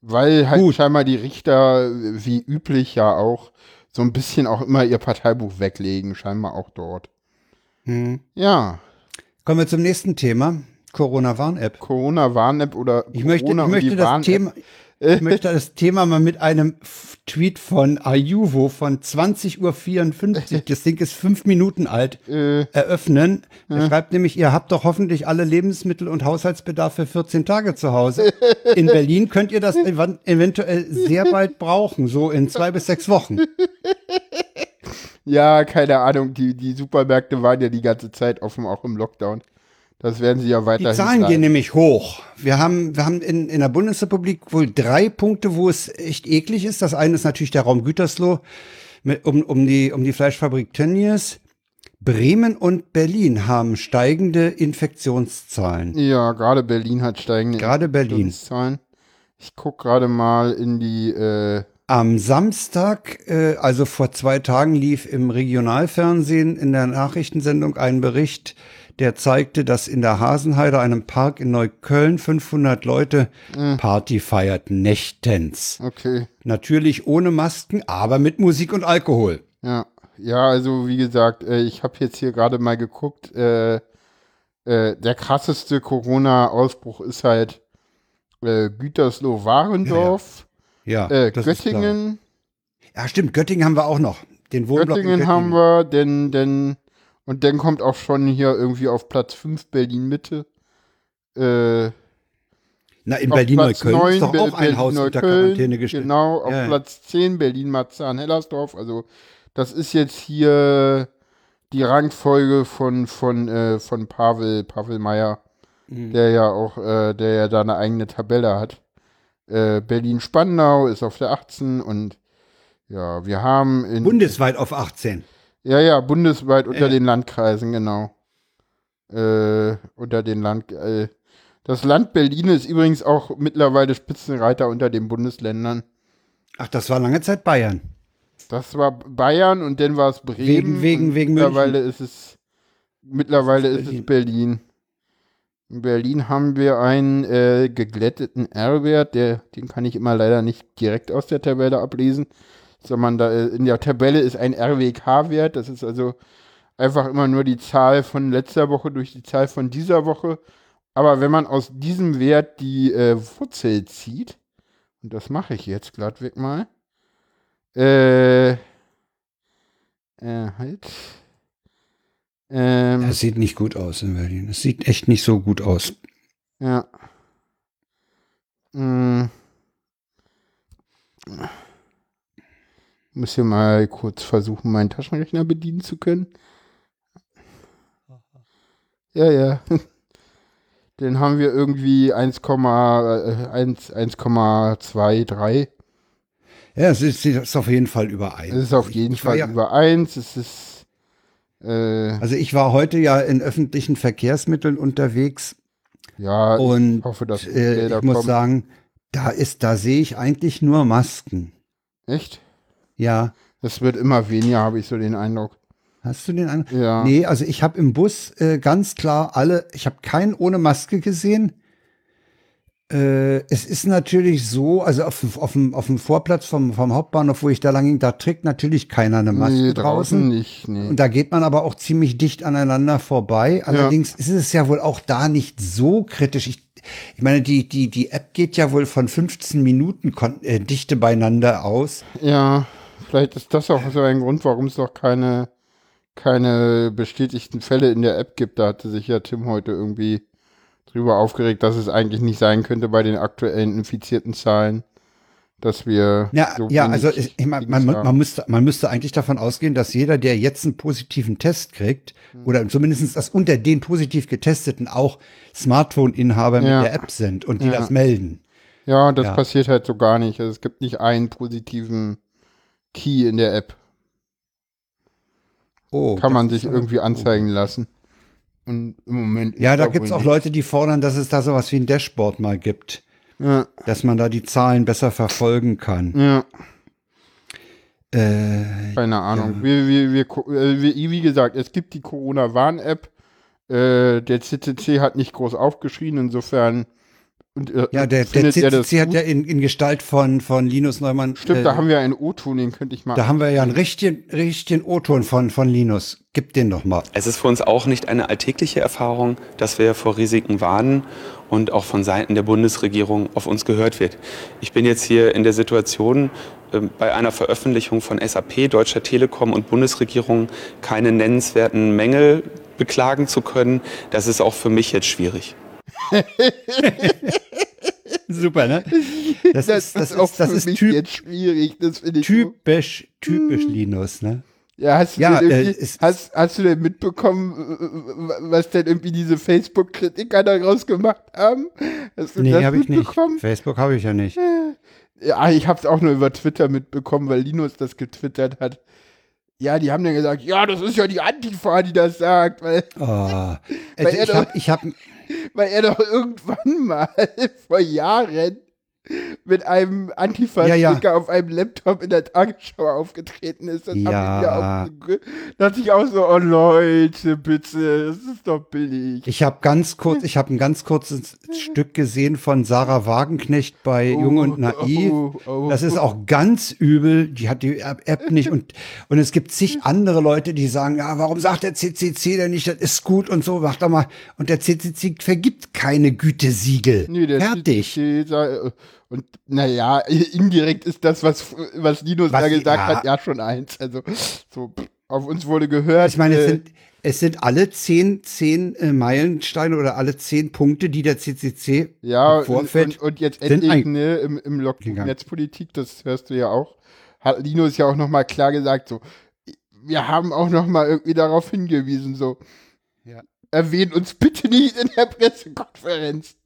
Weil halt Gut. scheinbar die Richter, wie üblich ja auch, so ein bisschen auch immer ihr Parteibuch weglegen, scheinbar auch dort. Hm. Ja. Kommen wir zum nächsten Thema. Corona-Warn-App. Corona-Warn-App oder ich möchte, Corona ich möchte das Thema, ich möchte das Thema mal mit einem Tweet von Ayuvo von 20.54 Uhr, das Ding ist fünf Minuten alt, äh. eröffnen. Er schreibt nämlich, ihr habt doch hoffentlich alle Lebensmittel und Haushaltsbedarf für 14 Tage zu Hause. In Berlin könnt ihr das eventuell sehr bald brauchen, so in zwei bis sechs Wochen. Ja, keine Ahnung, die, die Supermärkte waren ja die ganze Zeit offen, auch im Lockdown. Das werden sie ja weiterhin. Die Zahlen gehen nämlich hoch. Wir haben, wir haben in, in der Bundesrepublik wohl drei Punkte, wo es echt eklig ist. Das eine ist natürlich der Raum Gütersloh mit, um, um, die, um die Fleischfabrik Tönnies. Bremen und Berlin haben steigende Infektionszahlen. Ja, gerade Berlin hat steigende gerade Berlin. Infektionszahlen. Ich gucke gerade mal in die. Äh Am Samstag, äh, also vor zwei Tagen, lief im Regionalfernsehen in der Nachrichtensendung ein Bericht, der zeigte, dass in der Hasenheide, einem Park in Neukölln, 500 Leute mhm. Party feierten, nächtens. Okay. Natürlich ohne Masken, aber mit Musik und Alkohol. Ja, ja, also wie gesagt, äh, ich habe jetzt hier gerade mal geguckt, äh, äh, der krasseste Corona-Ausbruch ist halt äh, Gütersloh-Warendorf, ja, ja. ja Göttingen. Ja, stimmt, Göttingen haben wir auch noch. Den Wohnblock Göttingen, Göttingen haben wir, denn, denn und dann kommt auch schon hier irgendwie auf Platz 5 Berlin-Mitte. Äh, Na, in Berlin-Neukölln ist doch auch ein Haus unter Quarantäne gestellt. Genau, auf ja. Platz 10 Berlin-Marzahn-Hellersdorf. Also, das ist jetzt hier die Rangfolge von, von, äh, von Pavel, Pavel Meyer, mhm. der ja auch, äh, der ja da eine eigene Tabelle hat. Äh, Berlin-Spandau ist auf der 18 und ja, wir haben in. Bundesweit auf 18. Ja, ja, bundesweit unter äh. den Landkreisen, genau. Äh, unter den Land. Äh, das Land Berlin ist übrigens auch mittlerweile Spitzenreiter unter den Bundesländern. Ach, das war lange Zeit Bayern. Das war Bayern und dann war es Bremen. Wegen, wegen, wegen mittlerweile München. ist es mittlerweile ist, ist es Berlin. In Berlin haben wir einen äh, geglätteten R-Wert, den kann ich immer leider nicht direkt aus der Tabelle ablesen sondern da in der Tabelle ist ein RWK-Wert. Das ist also einfach immer nur die Zahl von letzter Woche durch die Zahl von dieser Woche. Aber wenn man aus diesem Wert die äh, Wurzel zieht, und das mache ich jetzt glattweg mal, äh, äh, halt. Ähm, das sieht nicht gut aus in Berlin. Es sieht echt nicht so gut aus. Ja. Hm muss hier mal kurz versuchen, meinen Taschenrechner bedienen zu können. Ja, ja. Den haben wir irgendwie 1,23. Ja, es ist, ist, auf jeden Fall über 1. Es ist auf jeden ich Fall ja, über 1. Es ist. Äh, also, ich war heute ja in öffentlichen Verkehrsmitteln unterwegs. Ja, und ich hoffe, dass äh, ich muss sagen, Da ist, da sehe ich eigentlich nur Masken. Echt? Ja. Das wird immer weniger, habe ich so den Eindruck. Hast du den Eindruck? Ja. Nee, also ich habe im Bus äh, ganz klar alle, ich habe keinen ohne Maske gesehen. Äh, es ist natürlich so, also auf, auf, dem, auf dem Vorplatz vom, vom Hauptbahnhof, wo ich da lang ging, da trägt natürlich keiner eine Maske nee, draußen. draußen nicht, nee. Und da geht man aber auch ziemlich dicht aneinander vorbei. Allerdings ist es ja wohl auch da nicht so kritisch. Ich, ich meine, die, die, die App geht ja wohl von 15 Minuten Kon äh, Dichte beieinander aus. Ja, vielleicht ist das auch so ein Grund, warum es noch keine, keine bestätigten Fälle in der App gibt. Da hatte sich ja Tim heute irgendwie drüber aufgeregt, dass es eigentlich nicht sein könnte bei den aktuellen infizierten Zahlen, dass wir. Ja, so ja, also ich, ich mein, man, man, müsste, man müsste eigentlich davon ausgehen, dass jeder, der jetzt einen positiven Test kriegt, Hm. oder zumindest dass unter den positiv Getesteten auch Smartphone-Inhaber Ja. mit der App sind und die Ja. das melden. Ja, das Ja. passiert halt so gar nicht. Also es gibt nicht einen positiven Key in der App. Oh, Kann man sich irgendwie anzeigen lassen. Und im Moment. Ja, da wohl gibt's auch. Leute, die fordern, dass es da sowas wie ein Dashboard mal gibt, Ja, dass man da die Zahlen besser verfolgen kann. ja. Äh, Keine Ahnung. Wir, wir, wir, gu- äh, wir, wie gesagt, es gibt die Corona-Warn-App. Äh, der CCC hat nicht groß aufgeschrien, insofern. Und, äh, ja, der, der er CCC hat ja in, in Gestalt von, von Linus Neumann. Stimmt, äh, da haben wir einen O-Ton, den könnte ich mal. da haben wir ja einen richtigen, richtigen O-Ton von, von Linus. Gib den doch mal. Es ist für uns auch nicht eine alltägliche Erfahrung, dass wir vor Risiken warnen und auch von Seiten der Bundesregierung auf uns gehört wird. Ich bin jetzt hier in der Situation, ähm, bei einer Veröffentlichung von SAP, Deutscher Telekom und Bundesregierung keine nennenswerten Mängel beklagen zu können. Das ist auch für mich jetzt schwierig. Super, ne? Das, das, ist, das auch ist, das für ist mich typ, jetzt schwierig. Das ich so. typisch, typisch Linus, ne? Ja, hast du, Ja, denn äh, hast, hast du denn mitbekommen, was denn irgendwie diese Facebook-Kritiker daraus gemacht haben? Hast du Nee, das habe ich nicht. Facebook habe ich ja nicht. Ja, ich habe es auch nur über Twitter mitbekommen, weil Linus das getwittert hat. Ja, die haben dann gesagt, ja, das ist ja die Antifa, die das sagt, weil, Oh. Weil Also ich habe, ich habe, weil er doch irgendwann mal vor Jahren mit einem Antifa-Sticker Ja, ja. auf einem Laptop in der Tagesschau aufgetreten ist. Das Ja. ich dachte ich auch so, oh Leute, bitte, das ist doch billig. ich habe ganz kurz, ich habe ein ganz kurzes Stück gesehen von Sarah Wagenknecht bei Jung und Naiv. oh, oh. Das ist auch ganz übel. Die hat die App nicht und und es gibt zig andere Leute, die sagen, ja, warum sagt der CCC denn nicht, das ist gut und so, mach doch mal. Und der CCC vergibt keine Gütesiegel. Nee, Fertig. CCC Und naja, indirekt ist das, was, was Linus Was da gesagt ja. hat, ja schon eins. Also so, auf uns wurde gehört. Ich meine, es äh, sind, es sind alle zehn, zehn äh, Meilensteine oder alle zehn Punkte, die der CCC ja, im und, und, und jetzt endlich ne, im, im Log gegangen. Netzpolitik, das hörst du ja auch, hat Linus ja auch nochmal klar gesagt, so, wir haben auch nochmal irgendwie darauf hingewiesen, so, Ja. erwähnt uns bitte nicht in der Pressekonferenz.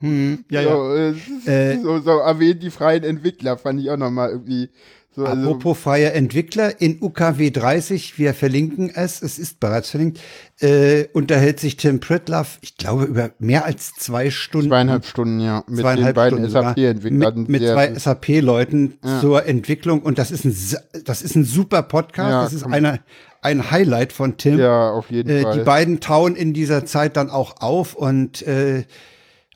Hm, ja, ja. so, äh, es ist Äh, so, so erwähnt die freien Entwickler, fand ich auch nochmal irgendwie so. Also, Apropos freie Entwickler, in UKW 30, wir verlinken es, es ist bereits verlinkt, äh, unterhält sich Tim Pritloff, ich glaube, über mehr als zwei Stunden. zweieinhalb Stunden, ja, mit den zweieinhalb beiden SAP-Entwicklern. Mit, mit zwei SAP-Leuten Ja. zur Entwicklung und das ist ein, das ist ein super Podcast, Ja, das ist komm. eine, ein Highlight von Tim. Ja, auf jeden Äh, Fall. die beiden tauen in dieser Zeit dann auch auf und äh,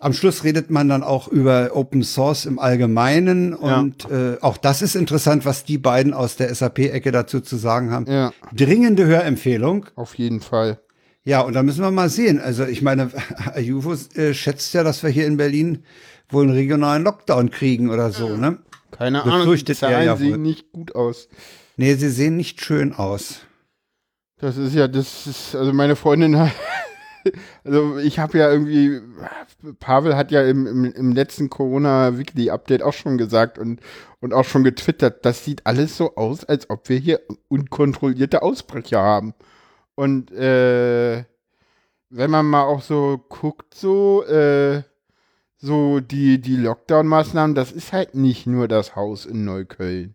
am Schluss redet man dann auch über Open Source im Allgemeinen und äh, auch das ist interessant, was die beiden aus der SAP-Ecke dazu zu sagen haben. ja, Dringende Hörempfehlung. auf jeden Fall. Ja, und da müssen wir mal sehen. Also ich meine, Ayuvo äh, schätzt ja, dass wir hier in Berlin wohl einen regionalen Lockdown kriegen oder so, ne? Keine Ahnung, die Zahlen ja wohl. sehen nicht gut aus. Nee, sie sehen nicht schön aus. Das ist ja, das ist, also meine Freundin hat, also ich habe ja irgendwie, Pavel hat ja im, im, im letzten Corona-Weekly-Update auch schon gesagt und, und auch schon getwittert, das sieht alles so aus, als ob wir hier unkontrollierte Ausbrüche haben. Und äh, wenn man mal auch so guckt, so, äh, so die, die Lockdown-Maßnahmen, das ist halt nicht nur das Haus in Neukölln.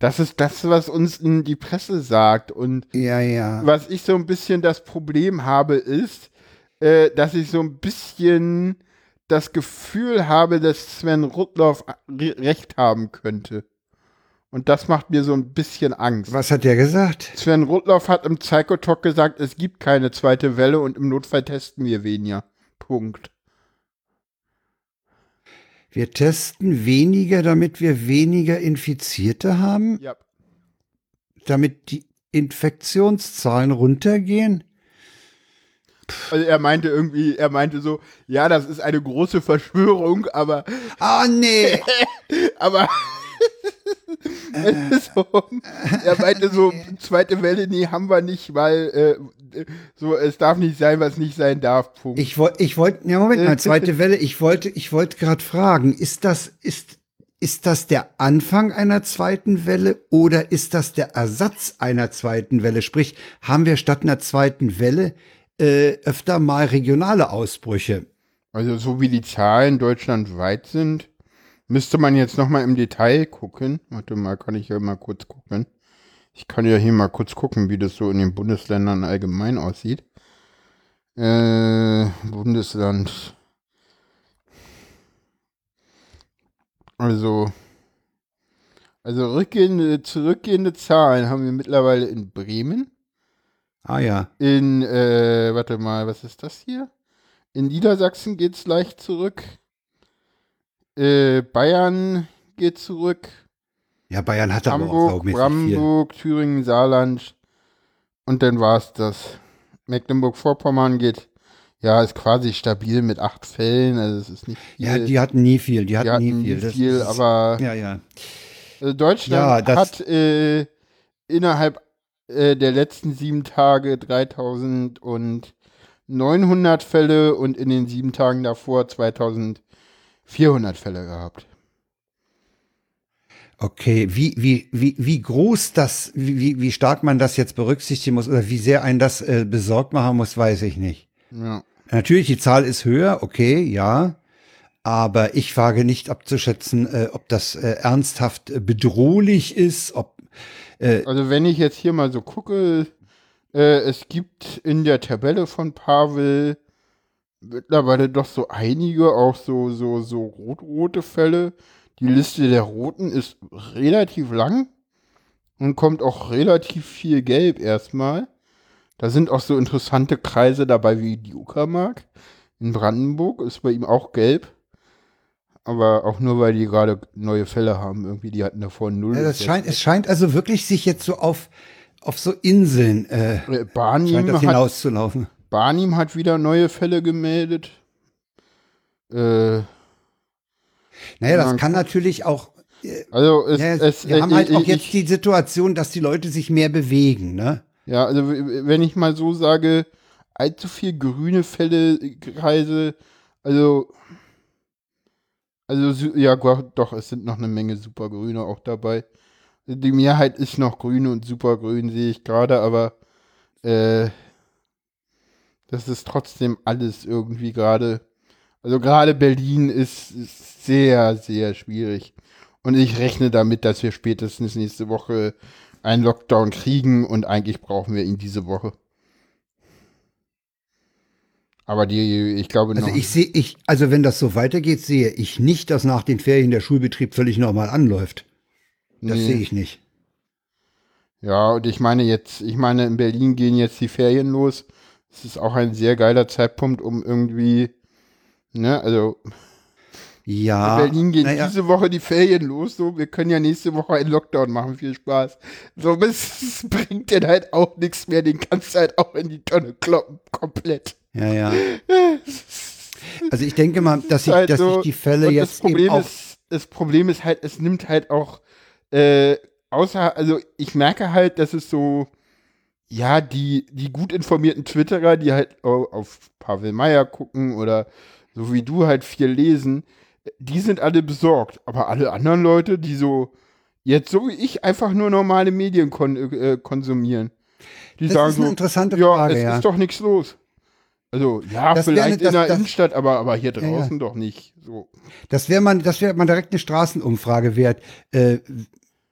Das ist das, was uns in die Presse sagt. Und Ja, ja. was ich so ein bisschen das Problem habe, ist, äh, dass ich so ein bisschen das Gefühl habe, dass Sven Rudloff recht haben könnte. Und das macht mir so ein bisschen Angst. Was hat der gesagt? Sven Rudloff hat im Psycho Talk gesagt, es gibt keine zweite Welle und im Notfall testen wir weniger. Punkt. Wir testen weniger, damit wir weniger Infizierte haben? Ja. Damit die Infektionszahlen runtergehen? Also er meinte irgendwie, er meinte so, ja, das ist eine große Verschwörung, aber. Ah, oh, nee. aber. so, er meinte so, zweite Welle, nee, haben wir nicht, weil äh, so, es darf nicht sein, was nicht sein darf. Punkt. Ich wollte, ich wollte, ja, Moment mal, zweite Welle, ich wollte, ich wollte gerade fragen, ist das, ist, ist das der Anfang einer zweiten Welle oder ist das der Ersatz einer zweiten Welle? Sprich, haben wir statt einer zweiten Welle äh, öfter mal regionale Ausbrüche? Also so wie die Zahlen deutschlandweit sind, müsste man jetzt noch mal im Detail gucken. Warte mal, kann ich ja mal kurz gucken. Ich kann ja hier mal kurz gucken, wie das so in den Bundesländern allgemein aussieht. Äh, Bundesland Also, also rückgehende, zurückgehende Zahlen haben wir mittlerweile in Bremen. Ah ja. In, äh, warte mal, was ist das hier? In Niedersachsen geht es leicht zurück. Äh, Bayern geht zurück. Ja, Bayern hat Hamburg, aber auch Brandenburg, viel. Thüringen, Saarland. Und dann war es das. Mecklenburg-Vorpommern geht ja, ist quasi stabil mit acht Fällen. Also es ist nicht viel. Ja, die hatten nie viel. Die hatten, die hatten nie viel. Nie viel aber ja, ja. Also Deutschland ja, hat äh, innerhalb äh, der letzten sieben Tage 3900 Fälle und in den sieben Tagen davor 2400 Fälle gehabt. Okay, wie, wie, wie, wie groß das, wie, wie stark man das jetzt berücksichtigen muss oder wie sehr ein das äh, besorgt machen muss, weiß ich nicht. Ja. Natürlich, die Zahl ist höher, okay, ja. Aber ich wage nicht abzuschätzen, äh, ob das äh, ernsthaft bedrohlich ist, ob. Äh, also wenn ich jetzt hier mal so gucke, äh, es gibt in der Tabelle von Pavel mittlerweile doch so einige, auch so, so, so rot-rote Fälle. Die Liste der Roten ist relativ lang und kommt auch relativ viel Gelb erstmal. Da sind auch so interessante Kreise dabei wie die Uckermark. In Brandenburg ist bei ihm auch gelb. Aber auch nur, weil die gerade neue Fälle haben. Irgendwie, die hatten davor null. Ja, das scheint, es scheint also wirklich sich jetzt so auf, auf so Inseln äh, äh Barnim das hinauszulaufen. Barnim hat wieder neue Fälle gemeldet. Äh, naja, das kann natürlich auch. Äh, also es, ja, es, wir haben halt auch jetzt die Situation, dass die Leute sich mehr bewegen, ne? Ja, also wenn ich mal so sage, allzu viel grüne Fälle, Kreise, also, also, ja, doch, es sind noch eine Menge Supergrüne auch dabei. Die Mehrheit ist noch grün und supergrün, sehe ich gerade, aber äh, das ist trotzdem alles irgendwie gerade. Also gerade Berlin ist, ist sehr, sehr schwierig. Und ich rechne damit, dass wir spätestens nächste Woche einen Lockdown kriegen und eigentlich brauchen wir ihn diese Woche. Aber die, ich glaube Also ich sehe, ich, also wenn das so weitergeht, sehe ich nicht, dass nach den Ferien der Schulbetrieb völlig normal anläuft. Das nee. sehe ich nicht. Ja, und ich meine jetzt, ich meine, in Berlin gehen jetzt die Ferien los. Es ist auch ein sehr geiler Zeitpunkt, um irgendwie, ne, also ja. In Berlin gehen ja. diese Woche die Ferien los, so, wir können ja nächste Woche einen Lockdown machen, viel Spaß. So, es bringt dir halt auch nichts mehr, den kannst du halt auch in die Tonne kloppen, komplett. Ja, ja. Also ich denke mal, dass sich, halt dass so, sich die Fälle jetzt das Problem ist, das Problem ist halt, es nimmt halt auch, äh, außer, also ich merke halt, dass es so, ja, die, die gut informierten Twitterer, die halt auf Pavel Meyer gucken oder so wie du halt viel lesen, die sind alle besorgt. Aber alle anderen Leute, die so jetzt so wie ich einfach nur normale Medien kon äh, konsumieren, die das sagen ist eine so, interessante Frage, ja, es ja. ist doch nichts los. Also ja, das vielleicht eine, in der das, Innenstadt, aber, aber hier draußen ja, doch nicht. So. Das wäre man, das wäre man direkt eine Straßenumfrage wert. Äh,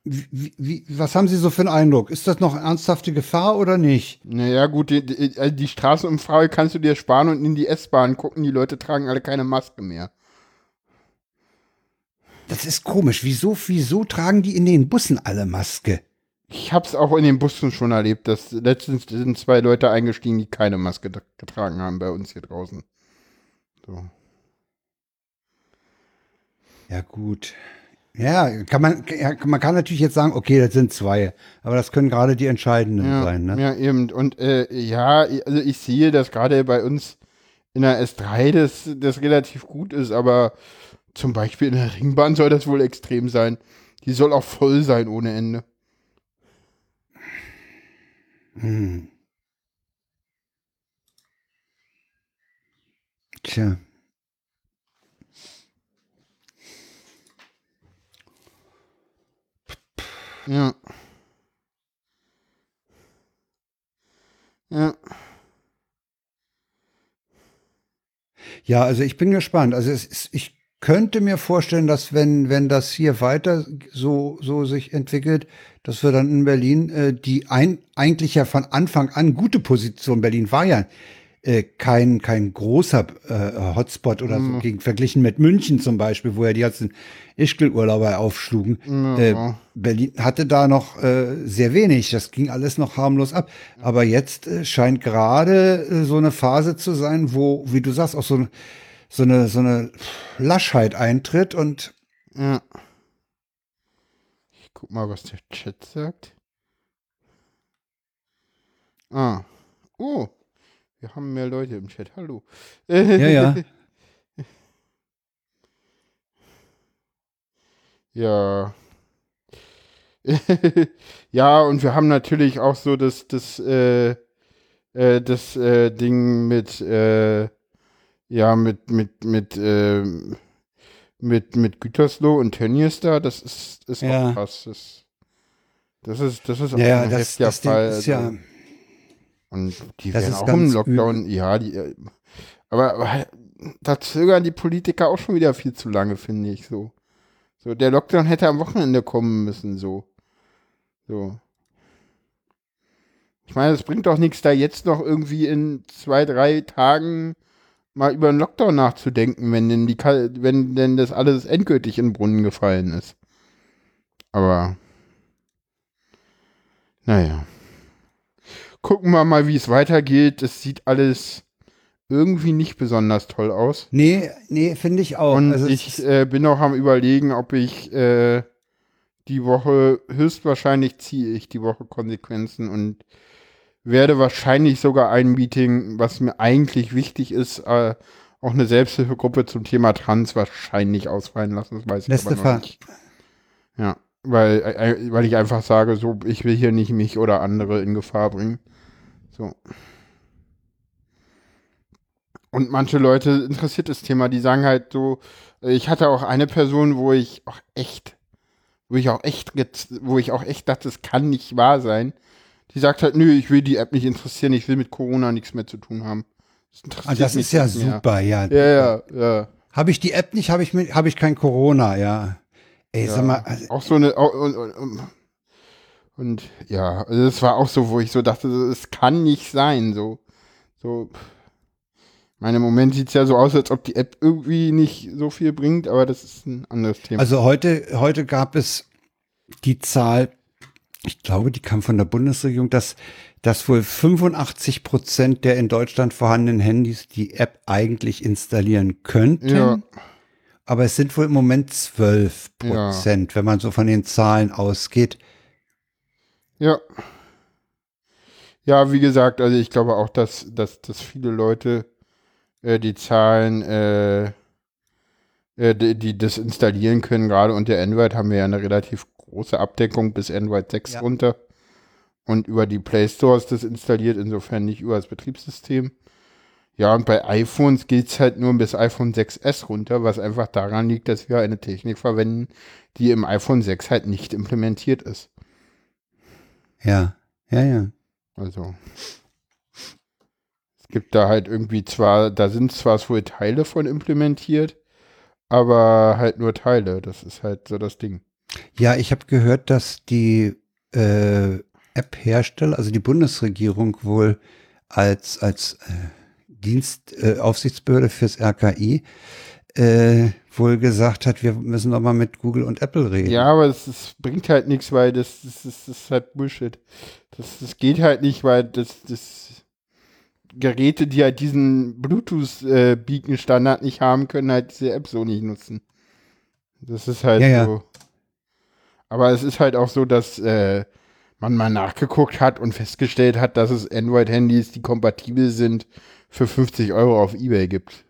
wie, wie, was haben Sie so für einen Eindruck? Ist das noch eine ernsthafte Gefahr oder nicht? Naja, gut, die, die, also die Straßenumfrage kannst du dir sparen und in die S-Bahn gucken. Die Leute tragen alle keine Maske mehr. Das ist komisch. Wieso, wieso tragen die in den Bussen alle Maske? Ich hab's auch in den Bussen schon erlebt, dass letztens sind zwei Leute eingestiegen, die keine Maske getragen haben bei uns hier draußen. So. Ja, gut. Ja, kann man, ja, man kann natürlich jetzt sagen, okay, das sind zwei, aber das können gerade die entscheidenden ja, sein, ne? Ja, eben. Und äh, ja, also ich sehe, dass gerade bei uns in der S3 das, das relativ gut ist, aber zum Beispiel in der Ringbahn soll das wohl extrem sein. Die soll auch voll sein ohne Ende. Hm. Tja. Ja. Ja. Ja, also ich bin gespannt. Also es ist, ich könnte mir vorstellen, dass wenn, wenn das hier weiter so, so sich entwickelt, dass wir dann in Berlin, äh, die ein, eigentlich ja von Anfang an gute Position, Berlin war ja äh, kein, kein großer äh, Hotspot oder so, gegen, verglichen mit München zum Beispiel, wo ja die ganzen Ischgl-Urlauber aufschlugen. Äh, Berlin hatte da noch äh, sehr wenig, das ging alles noch harmlos ab. Aber jetzt äh, scheint gerade äh, so eine Phase zu sein, wo, wie du sagst, auch so, so eine, so eine Laschheit eintritt und Ja. Ich guck mal, was der Chat sagt. Ah. Oh. Wir haben mehr Leute im Chat. Hallo. ja, ja. Ja. ja, und wir haben natürlich auch so das, das, äh, äh, das äh, Ding mit, äh, ja, mit, mit, mit, äh, mit, mit Gütersloh und Tönnies da. Das ist, ist Ja. auch krass. Das, das ist, das ist auch Ja, ein das, heftiger das Fall. ist ja, also. Und die werden auch im Lockdown, ja, die, äh, aber, aber da zögern die Politiker auch schon wieder viel zu lange, finde ich so. So, der Lockdown hätte am Wochenende kommen müssen, so. So. Ich meine, es bringt doch nichts, da jetzt noch irgendwie in zwei, drei Tagen mal über einen Lockdown nachzudenken, wenn denn die, wenn denn das alles endgültig in den Brunnen gefallen ist. Aber, naja. Gucken wir mal, wie es weitergeht. Es sieht alles irgendwie nicht besonders toll aus. nee, nee, finde ich auch. Und also ich äh, bin auch am überlegen, ob ich äh, die Woche, höchstwahrscheinlich ziehe ich die Woche Konsequenzen und werde wahrscheinlich sogar ein Meeting, was mir eigentlich wichtig ist, äh, auch eine Selbsthilfegruppe zum Thema Trans wahrscheinlich ausfallen lassen. Das weiß ich Letzte aber noch nicht. Ja, weil, äh, weil ich einfach sage, so, ich will hier nicht mich oder andere in Gefahr bringen. So. Und manche Leute interessiert das Thema, die sagen halt so, äh, ich hatte auch eine Person, wo ich auch echt, wo ich auch echt, wo ich auch echt dachte, das kann nicht wahr sein. Die sagt halt, nö, ich will die App nicht interessieren, ich will mit Corona nichts mehr zu tun haben. Das, Ah, das ist ja mehr. super, ja. Ja, ja, ja. Habe ich die App nicht, habe ich, mit- habe ich kein Corona, ja. Ey, ja. sag mal, also, auch so eine, au- und, und, und, und ja, also das war auch so, wo ich so dachte, es kann nicht sein, so, so. Ich meine, im Moment sieht es ja so aus, als ob die App irgendwie nicht so viel bringt, aber das ist ein anderes Thema. also heute, heute gab es die Zahl, ich glaube, die kam von der Bundesregierung, dass, dass wohl 85 Prozent der in Deutschland vorhandenen Handys die App eigentlich installieren könnten. Ja. Aber es sind wohl im Moment 12 Prozent, wenn man so von den Zahlen ausgeht. Ja. Ja, wie gesagt, also ich glaube auch, dass, dass, dass viele Leute äh, die Zahlen, äh, äh, die, die das installieren können, gerade unter Android haben wir ja eine relativ große Abdeckung bis Android 6 Ja. runter. Und über die Play Store ist das installiert, insofern nicht über das Betriebssystem. Ja, und bei iPhones geht es halt nur bis iPhone 6S runter, was einfach daran liegt, dass wir eine Technik verwenden, die im iPhone 6 halt nicht implementiert ist. Ja, ja, ja. Also. Es gibt da halt irgendwie zwar, da sind zwar wohl Teile von implementiert, aber halt nur Teile. Das ist halt so das Ding. Ja, ich habe gehört, dass die äh, App-Hersteller, also die Bundesregierung wohl als, als äh, Dienstaufsichtsbehörde äh, fürs RKI äh, wohl gesagt hat, wir müssen doch mal mit Google und Apple reden. Ja, aber es, bringt halt nichts, weil das, das, das, das ist halt Bullshit. Das, das geht halt nicht, weil das, das Geräte, die halt diesen Bluetooth-Beacon-Standard nicht haben, können halt diese App so nicht nutzen. Das ist halt Ja, ja. so. Aber es ist halt auch so, dass äh, man mal nachgeguckt hat und festgestellt hat, dass es Android-Handys, die kompatibel sind, für 50 Euro auf Ebay gibt.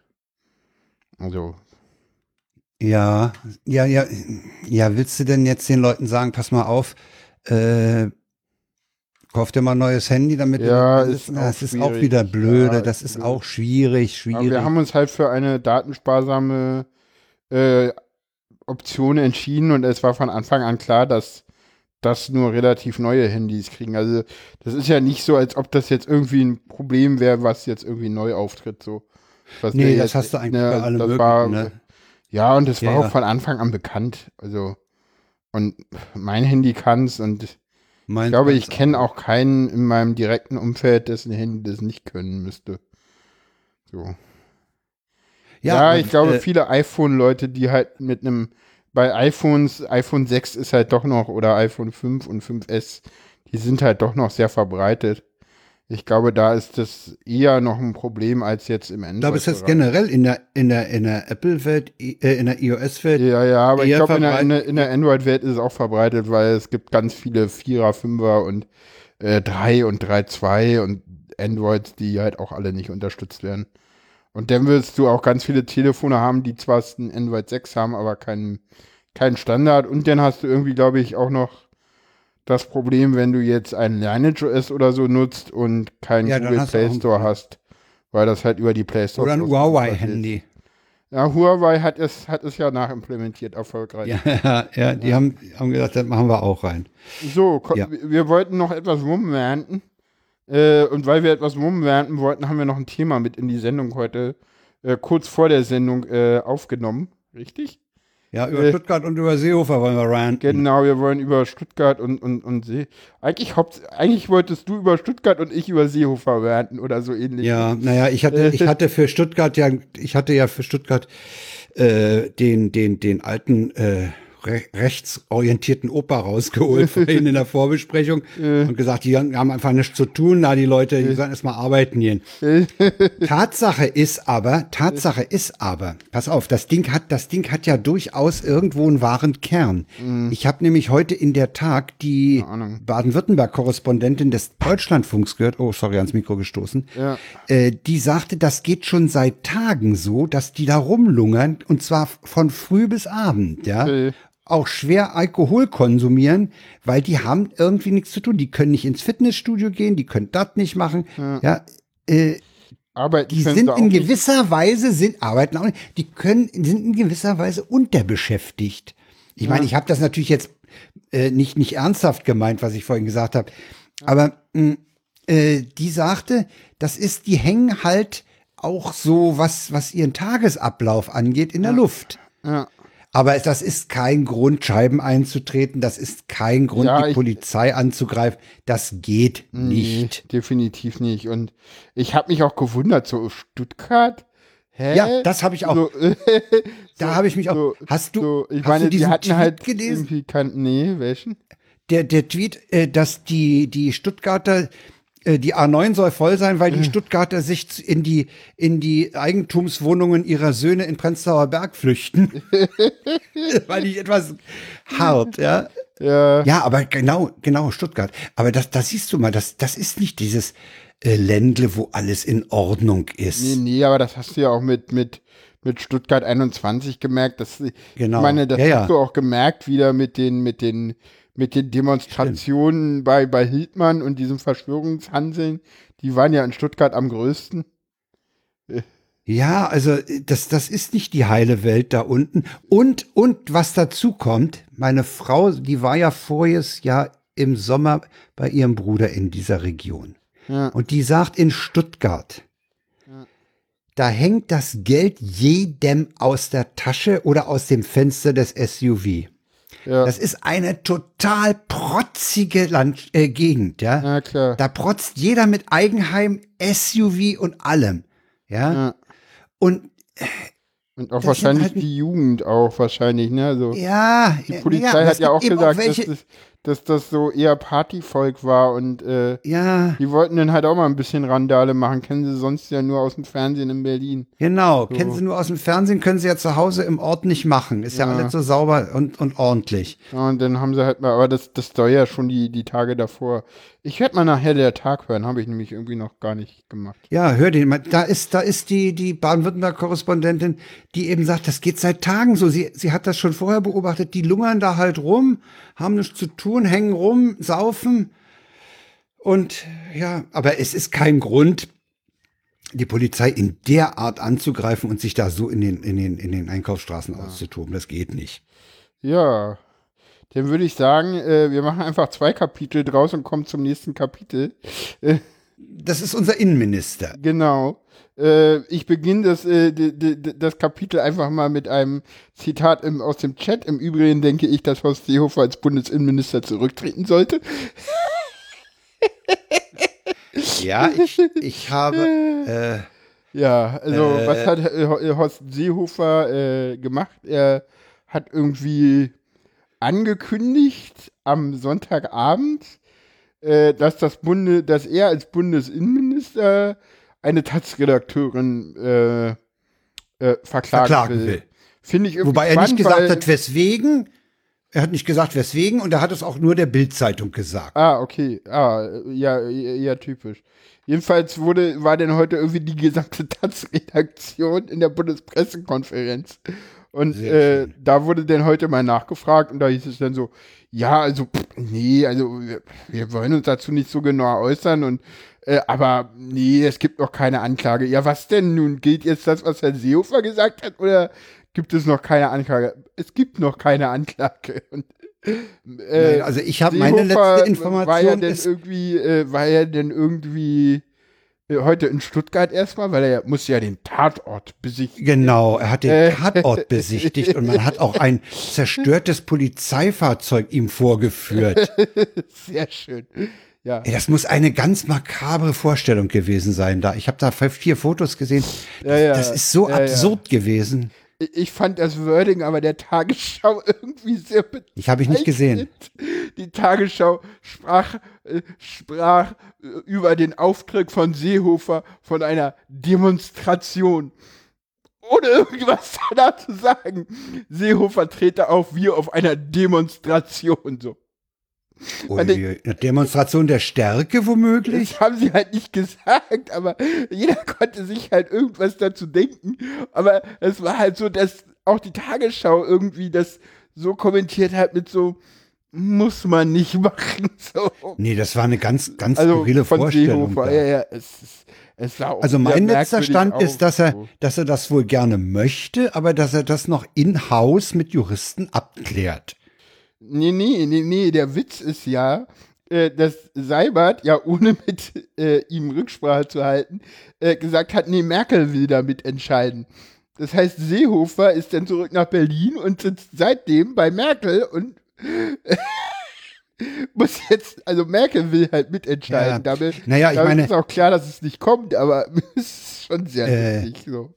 Also, Ja, ja, ja, ja, willst du denn jetzt den Leuten sagen, pass mal auf, äh, kauf dir mal ein neues Handy, damit Ja, du, ist das auch ist auch wieder blöde, Ja, das ist blöd. auch schwierig, aber schwierig. wir haben uns halt für eine datensparsame äh, Option entschieden und es war von Anfang an klar, dass das nur relativ neue Handys kriegen. Also das ist ja nicht so, als ob das jetzt irgendwie ein Problem wäre, was jetzt irgendwie neu auftritt. So. Was Nee, das jetzt- hast du eigentlich ne, bei allem das möglichen, war, ne? Ja, und das Ja, war ja. auch von Anfang an bekannt. Also und mein Handy kann's und ich Meins glaube, ich kenne auch keinen in meinem direkten Umfeld, dessen Handy das nicht können müsste. So. Ja, und, ich glaube, äh, viele iPhone-Leute, die halt mit einem, bei iPhones, iPhone 6 ist halt doch noch, oder iPhone 5 und 5S, die sind halt doch noch sehr verbreitet. Ich glaube, da ist das eher noch ein Problem als jetzt im Android. Ich glaube, es ist generell in der, in der, in der Apple-Welt, äh, in der iOS-Welt, Ja, ja, aber ich glaube, in der, in der, in der Android-Welt ist es auch verbreitet, weil es gibt ganz viele Vierer, Fünfer und äh, 3 und 3.2 und Androids, die halt auch alle nicht unterstützt werden. Und dann wirst du auch ganz viele Telefone haben, die zwar ein Android 6 haben, aber keinen keinen Standard. Und dann hast du irgendwie, glaube ich, auch noch das Problem, wenn du jetzt ein Lineage OS oder so nutzt und keinen Ja, Google Play Store hast, weil das halt über die Play Store oder ein. Huawei-Handy. Ja, Huawei hat es, hat es ja nachimplementiert, erfolgreich. Ja, ja, ja, die haben, haben gesagt, das machen wir auch rein. So, Ja. wir wir wollten noch etwas rumwernten. Äh, und weil wir etwas rumwernten wollten, haben wir noch ein Thema mit in die Sendung heute, äh, kurz vor der Sendung äh, aufgenommen. Richtig? Ja, über Äh, Stuttgart und über Seehofer wollen wir ranten. Genau, wir wollen über Stuttgart und, und, und See. Eigentlich, eigentlich wolltest du über Stuttgart und ich über Seehofer wernten oder so ähnlich. Ja, naja, ich hatte, ich hatte für Stuttgart ja, ich hatte ja für Stuttgart äh, den, den, den alten äh, re rechtsorientierten Opa rausgeholt vorhin in der Vorbesprechung und gesagt, die haben einfach nichts zu tun, da die Leute, die sollen erstmal arbeiten gehen. Tatsache ist aber, Tatsache ist aber, pass auf, das Ding hat, das Ding hat ja durchaus irgendwo einen wahren Kern. Ich habe nämlich heute in der Tag die. Baden-Württemberg-Korrespondentin des Deutschlandfunks gehört, oh, sorry, ans Mikro gestoßen, Ja. äh, die sagte, das geht schon seit Tagen so, dass die da rumlungern und zwar von früh bis Abend, ja. Okay. Auch schwer Alkohol konsumieren, weil die haben irgendwie nichts zu tun. Die können nicht ins Fitnessstudio gehen, die können das nicht machen. Ja, äh, Arbeiten die sind in nicht. gewisser Weise, sind, arbeiten auch nicht, die können, sind in gewisser Weise unterbeschäftigt. Ich meine, ich habe das natürlich jetzt äh, nicht, nicht ernsthaft gemeint, was ich vorhin gesagt habe. Aber mh, äh, die sagte, das ist, die hängen halt auch so, was, was ihren Tagesablauf angeht, in der Luft. Ja. Aber das ist kein Grund, Scheiben einzutreten. Das ist kein Grund, Ja, die ich- Polizei anzugreifen. Das geht nicht. Nee, definitiv nicht. Und ich habe mich auch gewundert, so Stuttgart? Hä? Ja, das habe ich auch. So, Da habe ich mich auch. so, hast du, so, ich hast meine, du die diesen hatten Tweet halt gelesen? irgendwie nee, welchen? Der, der Tweet, äh, dass die, die Stuttgarter, die A9 soll voll sein, weil die Stuttgarter sich in die, in die Eigentumswohnungen ihrer Söhne in Prenzlauer Berg flüchten. weil ich etwas hart, ja. Ja, Ja, aber genau, genau, Stuttgart. Aber das, das siehst du mal, das, das ist nicht dieses äh, Ländle, wo alles in Ordnung ist. nee, nee, aber das hast du ja auch mit, mit, mit Stuttgart 21 gemerkt. Das, Genau. Ich meine, das Ja, ja. hast du auch gemerkt wieder mit den, mit den, mit den Demonstrationen bei, bei Hildmann und diesem Verschwörungshanseln. Die waren ja in Stuttgart am größten. Ja, also äh, das, das ist nicht die heile Welt da unten. Und, und was dazu kommt, meine Frau, die war ja voriges Jahr im Sommer bei ihrem Bruder in dieser Region. Ja. Und die sagt in Stuttgart, da hängt das Geld jedem aus der Tasche oder aus dem Fenster des SUV. Ja. Das ist eine total protzige Land äh, Gegend, ja. Ja, klar. Da protzt jeder mit Eigenheim, SUV und allem, ja. Ja. Und Und auch Das wahrscheinlich halt- die Jugend auch wahrscheinlich, ne? Also ja, die ja, Polizei es hat ja auch gesagt, welche, dass, das, dass das so eher Partyvolk war und äh, ja, die wollten dann halt auch mal ein bisschen Randale machen. Kennen sie sonst ja nur aus dem Fernsehen in Berlin. genau. Kennen Sie nur aus dem Fernsehen, können Sie ja zu Hause im Ort nicht machen. Ist ja, Ja. alles so sauber und, und ordentlich. Ja, und dann haben sie halt mal, aber das, das soll ja schon die, die Tage davor. Ich werde mal nachher der Tag hören, habe ich nämlich irgendwie noch gar nicht gemacht. Ja, hör den mal. Da ist, da ist die, die Baden-Württemberg-Korrespondentin, die eben sagt, das geht seit Tagen so. Sie, sie hat das schon vorher beobachtet. Die lungern da halt rum, haben nichts zu tun, hängen rum, saufen. Und ja, aber es ist kein Grund, die Polizei in der Art anzugreifen und sich da so in den, in den, in den Einkaufsstraßen auszutoben. Das geht nicht. Ja, dann würde ich sagen, äh, wir machen einfach zwei Kapitel draus und kommen zum nächsten Kapitel. Das ist unser Innenminister. Genau. Äh, ich beginne das, äh, das Kapitel einfach mal mit einem Zitat im, aus dem Chat. Im Übrigen denke ich, dass Horst Seehofer als Bundesinnenminister zurücktreten sollte. Ja, ich, ich habe, äh, Ja, also Äh, was hat äh, äh, Horst Seehofer gemacht? Er hat irgendwie angekündigt am Sonntagabend, äh, dass das Bunde, dass er als Bundesinnenminister eine Taz-Redakteurin äh, äh, verklagen, verklagen will. will. Finde ich irgendwie Wobei er nicht spannend, gesagt hat, weswegen. Er hat nicht gesagt, weswegen, und er hat es auch nur der Bild-Zeitung gesagt. Ah, okay. Ah, ja, ja, ja, typisch. Jedenfalls wurde, war denn heute irgendwie die gesamte Taz-Redaktion in der Bundespressekonferenz. Und äh, da wurde dann heute mal nachgefragt und da hieß es dann so, ja, also, pff, nee, also wir, wir wollen uns dazu nicht so genau äußern und äh, aber nee, es gibt noch keine Anklage. Ja, was denn nun? Gilt jetzt das, was Herr Seehofer gesagt hat, oder gibt es noch keine Anklage? Es gibt noch keine Anklage. Und, äh, Nein, also ich habe meine letzte Information war ja denn ist, irgendwie, äh, war ja denn irgendwie heute in Stuttgart erstmal, weil er muss ja den Tatort besichtigen. genau, er hat den Äh. Tatort besichtigt und man hat auch ein zerstörtes Polizeifahrzeug ihm vorgeführt. Sehr schön. Ja. Ey, das muss eine ganz makabre Vorstellung gewesen sein da. Ich habe da vier Fotos gesehen. Das, Ja, ja. das ist so absurd gewesen. Ich- fand das Wording aber der Tagesschau irgendwie sehr Ich habe ich nicht gesehen. Die Tagesschau sprach, äh, sprach äh, über den Auftritt von Seehofer von einer Demonstration. Ohne irgendwas danach zu sagen. Seehofer trete auf wie auf einer Demonstration. So. Ui, eine Demonstration der Stärke womöglich? Das haben sie halt nicht gesagt, aber jeder konnte sich halt irgendwas dazu denken. Aber es war halt so, dass auch die Tagesschau irgendwie das so kommentiert hat mit so, muss man nicht machen. So. Nee, das war eine ganz, ganz Also skurrile Vorstellung. Ja, ja, es, es Also mein letzter Stand aus, ist, dass er, dass er das wohl gerne möchte, aber dass er das noch in-house mit Juristen abklärt. Nee, nee, nee, nee, der Witz ist ja, äh, dass Seibert ja ohne mit äh, ihm Rücksprache zu halten, äh, gesagt hat, nee, Merkel will da mitentscheiden. Das heißt, Seehofer ist dann zurück nach Berlin und sitzt seitdem bei Merkel und muss jetzt, also Merkel will halt mitentscheiden. Ja. Damit, Naja, ich damit meine- ist auch klar, dass es nicht kommt, aber es ist schon sehr Äh, lustig. So.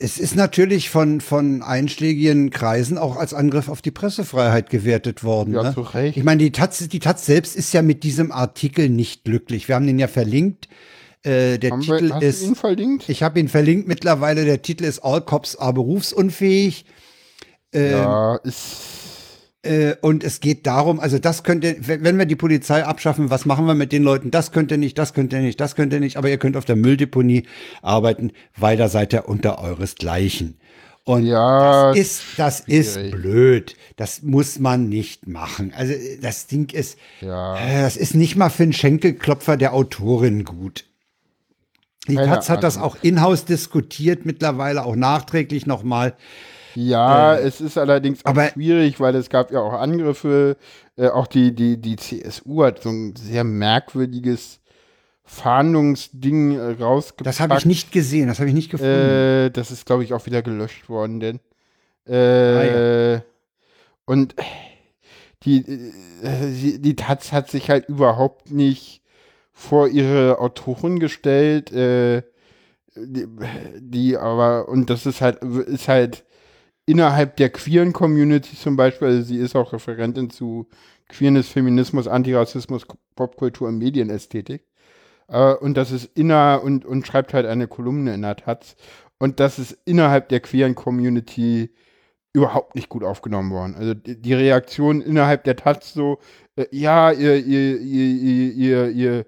Es ist natürlich von, von einschlägigen Kreisen auch als Angriff auf die Pressefreiheit gewertet worden. Ja, ne? zu Recht. Ich meine, die Taz, die Taz selbst ist ja mit diesem Artikel nicht glücklich. Wir haben den ja verlinkt. Äh, der Haben Titel wir, hast ist, du ihn verlinkt? ich habe ihn verlinkt mittlerweile, der Titel ist All Cops are berufsunfähig. ja, ist. Äh, und es geht darum, also das könnte, wenn wir die Polizei abschaffen, was machen wir mit den Leuten? Das könnt ihr nicht, das könnt ihr nicht, das könnt ihr nicht, aber ihr könnt auf der Mülldeponie arbeiten, weil da seid ihr unter euresgleichen. Und Ja, das ist, das ist schwierig. blöd. Das muss man nicht machen. Also äh, das Ding ist, Ja. äh, das ist nicht mal für einen Schenkelklopfer der Autorin gut. Die Keine Taz hat das auch in-house diskutiert, mittlerweile auch nachträglich nochmal. Ja, es ist allerdings auch aber- schwierig, weil es gab ja auch Angriffe. Äh, auch die, die, die CSU hat so ein sehr merkwürdiges Fahndungsding äh, rausgepackt. Das habe ich nicht gesehen, das habe ich nicht gefunden. Äh, das ist, glaube ich, auch wieder gelöscht worden, denn. Äh, Ah, Und die, äh, die Taz hat sich halt überhaupt nicht vor ihre Autoren gestellt, äh, die, die aber, und das ist halt, ist halt innerhalb der queeren Community zum Beispiel, also sie ist auch Referentin zu Queerness, Feminismus, Antirassismus, Popkultur und Medienästhetik. Äh, und das ist inner und, und schreibt halt eine Kolumne in der Taz. Und das ist innerhalb der queeren Community überhaupt nicht gut aufgenommen worden. Also die, Reaktion innerhalb der Taz so, äh, ja, ihr, ihr, ihr, ihr, ihr, ihr,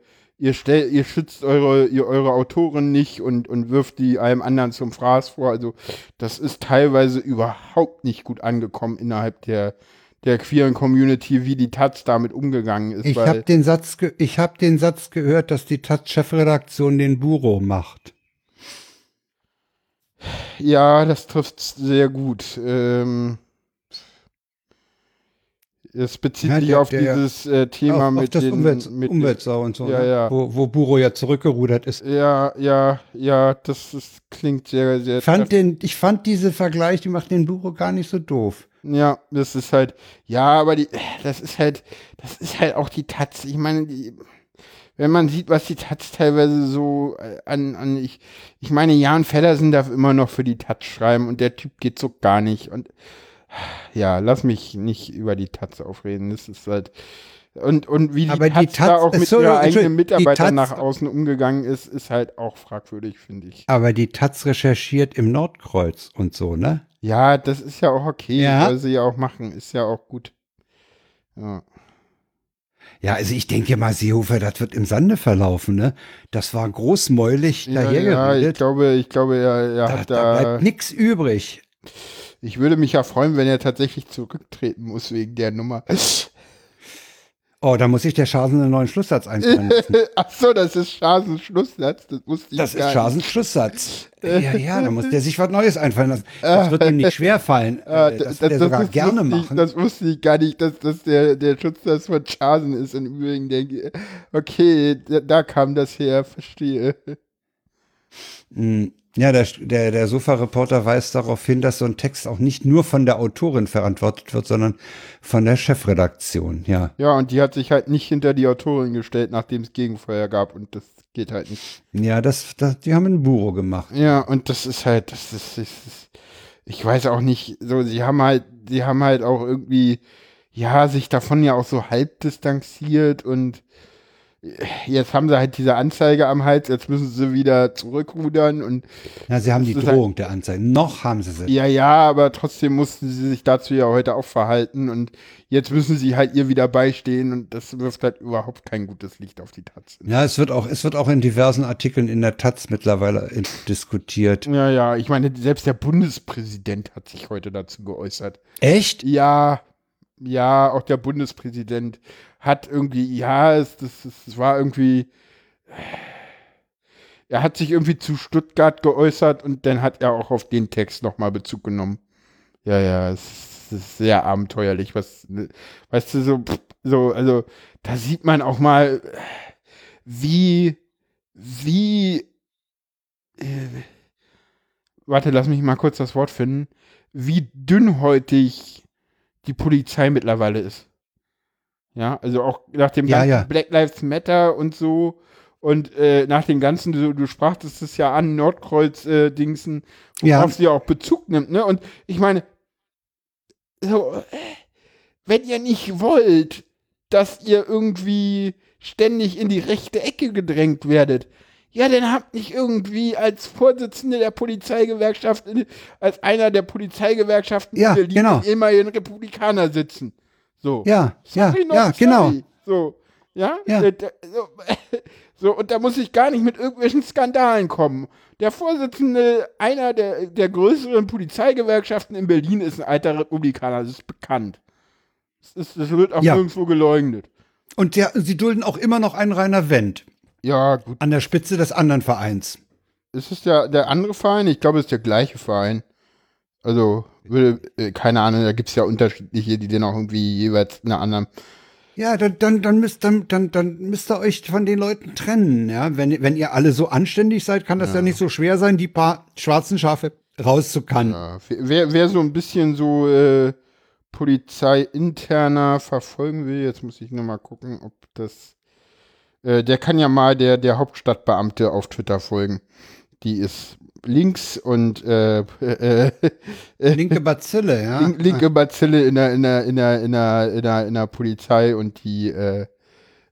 stell, ihr schützt eure, ihr, eure Autoren nicht und, und wirft die einem anderen zum Fraß vor. Also das ist teilweise überhaupt nicht gut angekommen innerhalb der, der queeren Community, wie die Taz damit umgegangen ist. Ich habe den Satz, ich habe den Satz gehört, dass die Taz-Chefredaktion den Buro macht. Ja, das trifft sehr gut. Ähm, es bezieht ja, sich der, auf der, dieses äh, Thema auf, mit, auf den, Umwelt, mit Umweltsau und so, ja, ne? ja. Wo, wo Buro ja zurückgerudert ist. Ja, ja, ja, das ist, klingt sehr, sehr. Fand den, ich fand diese Vergleich, die macht den Buro gar nicht so doof. Ja, das ist halt, ja, aber die, das ist halt, das ist halt auch die Taz. Ich meine, die, wenn man sieht, was die Taz teilweise so äh, an, an ich, ich meine, Jan Feddersen darf immer noch für die Taz schreiben und der Typ geht so gar nicht. Und ja, lass mich nicht über die Taz aufreden. Das ist halt, und, und wie die Aber Taz, die Taz da auch mit so, ihrer eigenen Mitarbeiter Taz, nach außen umgegangen ist, ist halt auch fragwürdig, finde ich. Aber die Taz recherchiert im Nordkreuz und so, ne? Ja, das ist ja auch okay, Ja. soll sie ja auch machen, ist ja auch gut. Ja. Ja, also ich denke mal, Seehofer, das wird im Sande verlaufen, ne? Das war großmäulig Ja, ja, ich dahergeredet. glaube, ich glaube, er, er da, hat da da. bleibt nix übrig. Ich würde mich ja freuen, wenn er tatsächlich zurücktreten muss wegen der Nummer. Oh, da muss ich der Schasen einen neuen Schlusssatz einfallen lassen. Ach so, das ist Schasens Schlusssatz. Das wusste ich Das ist Schasens Schlusssatz. Ja, ja, da muss der sich was Neues einfallen lassen. Das wird ihm nicht schwerfallen. Ah, Äh, Das wird er sogar das gerne ich, machen. Das wusste ich gar nicht, dass das der, der Schutz von Schasen ist. Und übrigens denke ich, okay, da, da kam das her, verstehe. Mm, Ja, der, der, der Sofa-Reporter weist darauf hin, dass so ein Text auch nicht nur von der Autorin verantwortet wird, sondern von der Chefredaktion. Ja. Ja, und die hat sich halt nicht hinter die Autorin gestellt, nachdem es Gegenfeuer gab. Und das geht halt nicht. Ja, das, das, die haben ein Buro gemacht. Ja, und das ist halt, das ist, das ist, ich weiß auch nicht, so, sie haben halt, sie haben halt auch irgendwie, ja, sich davon ja auch so halb distanziert und jetzt haben sie halt diese Anzeige am Hals, jetzt müssen sie wieder zurückrudern und Ja, sie haben die ist halt- Drohung der Anzeige. Noch haben sie sie. ja, ja, aber trotzdem mussten sie sich dazu ja heute auch verhalten und jetzt müssen sie halt ihr wieder beistehen und das wirft halt überhaupt kein gutes Licht auf die Taz. Ja, es wird auch, es wird auch in diversen Artikeln in der Taz mittlerweile in- diskutiert. Ja, ja, ich meine, selbst der Bundespräsident hat sich heute dazu geäußert. Echt? Ja, ja, auch der Bundespräsident hat irgendwie, ja, es, das, es war irgendwie, er hat sich irgendwie zu Stuttgart geäußert und dann hat er auch auf den Text nochmal Bezug genommen. Ja, ja, es ist, sehr abenteuerlich, was, weißt du, so, so, also, da sieht man auch mal, wie, wie, äh, warte, lass mich mal kurz das Wort finden, wie dünnhäutig die Polizei mittlerweile ist. Ja, also auch nach dem Ja, ganzen ja. Black Lives Matter und so und äh, nach dem ganzen, du, du sprachst es ja an, Nordkreuz-Dingsen, worauf Ja. sie auch Bezug nimmt, ne? Und ich meine, so, äh, wenn ihr nicht wollt, dass ihr irgendwie ständig in die rechte Ecke gedrängt werdet, ja, dann habt nicht irgendwie als Vorsitzende der Polizeigewerkschaft, in- als einer der Polizeigewerkschaften Ja, in Berlin genau. immerhin Republikaner sitzen. So. Ja, ja, Sorry, not ja, genau. So, ja? Ja. Äh, so, und da muss ich gar nicht mit irgendwelchen Skandalen kommen. Der Vorsitzende einer der, der größeren Polizeigewerkschaften in Berlin ist ein alter Republikaner, das ist bekannt. Das, ist, das wird auch Ja. nirgendwo geleugnet. Und der, sie dulden auch immer noch einen Rainer Wendt Ja, gut. an der Spitze des anderen Vereins. Ist es der, der andere Verein? Ich glaube, es ist der gleiche Verein. Also, würde, äh, keine Ahnung, da gibt es ja unterschiedliche, die dann auch irgendwie jeweils einer anderen. Ja, dann, dann, dann, müsst, dann, dann, dann müsst ihr euch von den Leuten trennen. Ja? Wenn, wenn ihr alle so anständig seid, kann das ja, nicht so schwer sein, die paar schwarzen Schafe rauszukannen. Ja, wer, wer so ein bisschen so äh, Polizei interner verfolgen will. Jetzt muss ich nochmal gucken, ob das. Äh, der kann ja mal der, der Hauptstadtbeamte auf Twitter folgen. Die ist links und äh, äh, Linke Bazille, ja. link, linke Bazille in der, in der, in der, in der, in der, in der Polizei und die äh,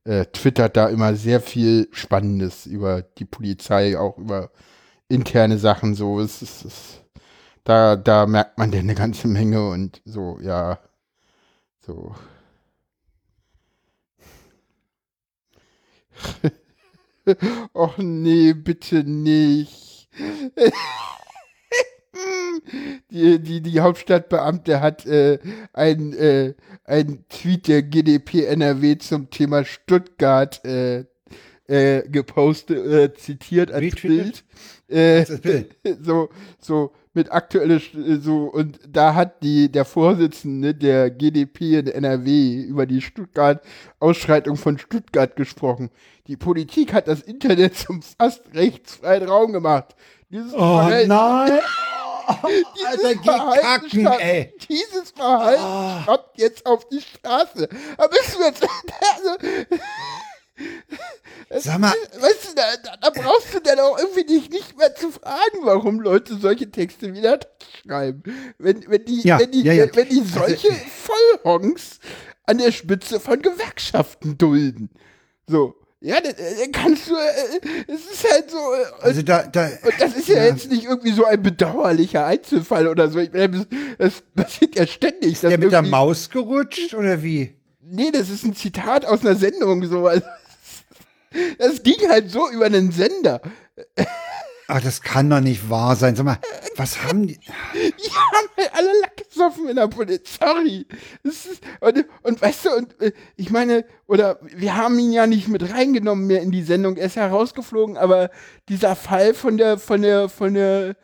äh, twittert da immer sehr viel Spannendes über die Polizei, auch über interne Sachen so. Es ist, es, da, da merkt man denn eine ganze Menge und so, ja. So. Och nee, bitte nicht. Die, die, die Hauptstadtbeamte hat äh, ein, äh, ein Tweet der GDP NRW zum Thema Stuttgart äh, äh, gepostet, äh, zitiert als Retweetet? Bild. Äh, Als Bild. so, so mit aktuelle, St- so, und da hat die, der Vorsitzende der GDP in NRW über die Stuttgart-Ausschreitung von Stuttgart gesprochen. Die Politik hat das Internet zum fast rechtsfreien Raum gemacht. Dieses Oh Verhalten- nein. dieses Alter, Verhalten kacken, ey. Dieses Verhalten Ah. kommt jetzt auf die Straße. Aber müssen wir jetzt, also, Sag mal, weißt du, da, da, brauchst du dann auch irgendwie dich nicht mehr zu fragen, warum Leute solche Texte wieder schreiben. Wenn, wenn die, Ja, wenn die, ja, ja. wenn die solche Vollhongs an der Spitze von Gewerkschaften dulden. So. Ja, dann, kannst du, äh, es ist halt so, äh, also da, da, und das ist ja, Ja. jetzt nicht irgendwie so ein bedauerlicher Einzelfall oder so. Ich meine, das, passiert ja ständig. dass der mit der Maus gerutscht oder wie? Nee, das ist ein Zitat aus einer Sendung. So. Also, Das ging halt so über einen Sender. Ach, das kann doch nicht wahr sein. Sag mal, was haben die? Die haben halt alle Lack gesoffen in der Polizei. Sorry. Ist, und, und weißt du, und äh, ich meine, oder wir haben ihn ja nicht mit reingenommen mehr in die Sendung. Er ist ja rausgeflogen, aber dieser Fall von der, von der, von der,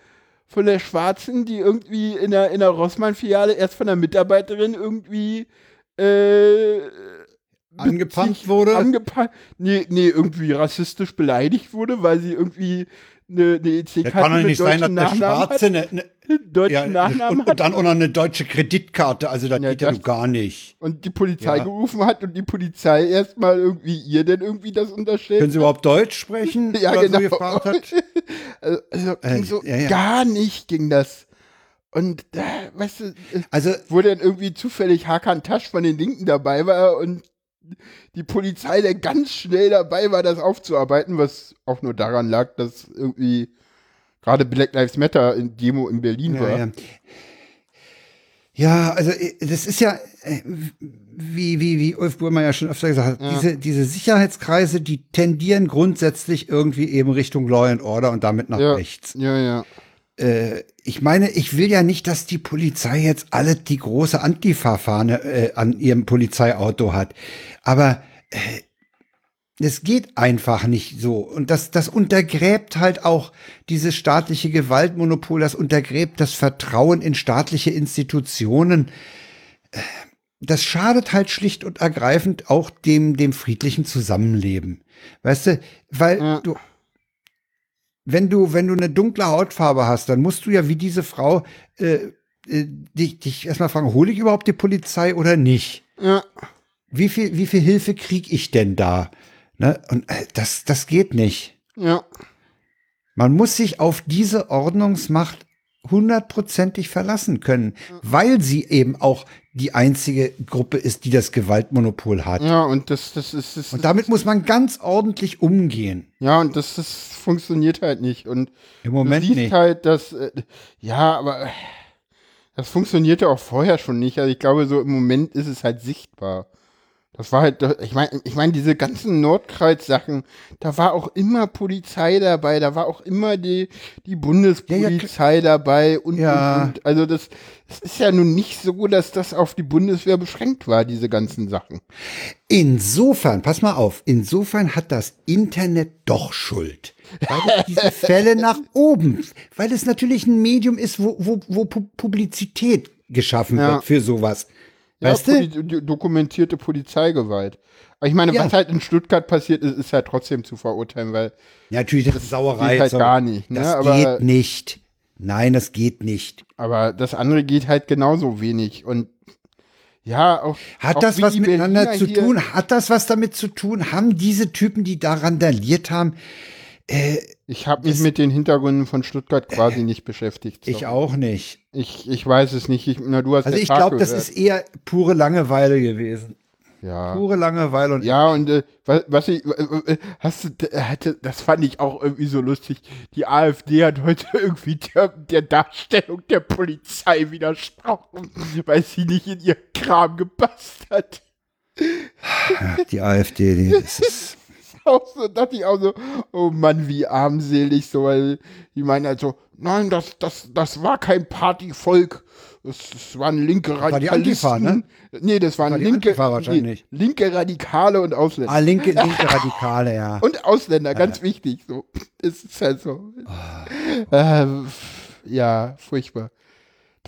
von der Schwarzen, die irgendwie in der, in der Rossmann-Filiale erst von der Mitarbeiterin irgendwie äh, Angepumpt wurde? Angepa nee, nee, irgendwie rassistisch beleidigt wurde, weil sie irgendwie eine, eine Das EC-Karte kann doch nicht sein, dass der Nachnamen Schwarze hat. eine, eine, Deutschen ja, Nachnamen und, und dann auch noch eine deutsche Kreditkarte. Also das Ja, geht ja das- gar nicht. und die Polizei Ja. gerufen hat und die Polizei erstmal irgendwie ihr denn irgendwie das unterstellt. Können Sie überhaupt Deutsch sprechen? Ja, genau. So gefragt hat? Also, also Äh, ging so ja, ja. gar nicht ging das. Und da, weißt du, äh, Also, wo dann irgendwie zufällig Hakan Tasch von den Linken dabei war und die Polizei dann ganz schnell dabei war, das aufzuarbeiten, was auch nur daran lag, dass irgendwie gerade Black Lives Matter in Demo in Berlin ja, war. ja. ja, also äh, das ist ja, äh, wie, wie, wie Ulf Burmer ja schon öfter gesagt hat, diese, diese Sicherheitskreise, die tendieren grundsätzlich irgendwie eben Richtung Law and Order und damit nach Ja, rechts. ja, ja. Äh, ich meine, ich will ja nicht, dass die Polizei jetzt alle die große Antifa-Fahne äh, an ihrem Polizeiauto hat. Aber äh, es geht einfach nicht so. Und das, das untergräbt halt auch dieses staatliche Gewaltmonopol, das untergräbt das Vertrauen in staatliche Institutionen. Äh, Das schadet halt schlicht und ergreifend auch dem, dem friedlichen Zusammenleben. Weißt du, weil Ja. du, wenn du, wenn du eine dunkle Hautfarbe hast, dann musst du ja wie diese Frau äh, äh, dich, dich erstmal fragen, hole ich überhaupt die Polizei oder nicht? Ja, Wie viel, wie viel Hilfe krieg ich denn da? Ne? Und äh, das, das geht nicht. ja. Man muss sich auf diese Ordnungsmacht hundertprozentig verlassen können, weil sie eben auch die einzige Gruppe ist, die das Gewaltmonopol hat. Ja, und das, das ist, das Und damit muss man ganz ordentlich umgehen. ja, und das, das funktioniert halt nicht. Und Im Moment du siehst nicht. halt, dass, äh, ja, aber äh, das funktionierte auch vorher schon nicht. Also ich glaube, so im Moment ist es halt sichtbar. Das war halt, ich meine, ich meine, diese ganzen Nordkreuz-Sachen, da war auch immer Polizei dabei, da war auch immer die, die Bundespolizei dabei und, Ja. und, und. Also das, es ist ja nun nicht so, dass das auf die Bundeswehr beschränkt war, diese ganzen Sachen. Insofern, pass mal auf, insofern hat das Internet doch Schuld. Weil es diese Fälle nach oben, weil es natürlich ein Medium ist, wo, wo, wo Pu- Publizität geschaffen Ja. wird für sowas. Ja, Weißt du? Poli die- dokumentierte Polizeigewalt. Aber ich meine, Ja. was halt in Stuttgart passiert ist, ist halt trotzdem zu verurteilen, weil Ja, natürlich, das ist Sauerei. geht halt gar nicht, ne? Das Aber- geht nicht. Nein, das geht nicht. Aber das andere geht halt genauso wenig. Und Ja, auch. Hat auch das was miteinander Berliner zu tun? Hat das was damit zu tun? Haben diese Typen, die da randaliert haben, äh, Ich habe mich mit den Hintergründen von Stuttgart quasi nicht beschäftigt. ich sorry. auch nicht. Ich, ich weiß es nicht. Ich, na, du hast Also ich glaube, das ist eher pure Langeweile gewesen. Ja. Pure Langeweile und Ja, und äh, was, was ich, äh, äh, hast du, äh, hatte, das fand ich auch irgendwie so lustig. Die AfD hat heute irgendwie der, der Darstellung der Polizei widersprochen, weil sie nicht in ihr Kram gepasst hat. die AfD, die, ist, Auch so, dachte ich auch so, oh Mann, wie armselig, so, weil die meinen halt so, nein, das, das, das war kein Partyvolk. Das, das waren linke war die Radikalisten. Antifa, ne? Nee, das waren war linke, nee, linke Radikale und Ausländer. ah, linke, linke Radikale, ja. Und Ausländer, ganz wichtig. So. Es ist halt so. Ähm, ja, furchtbar.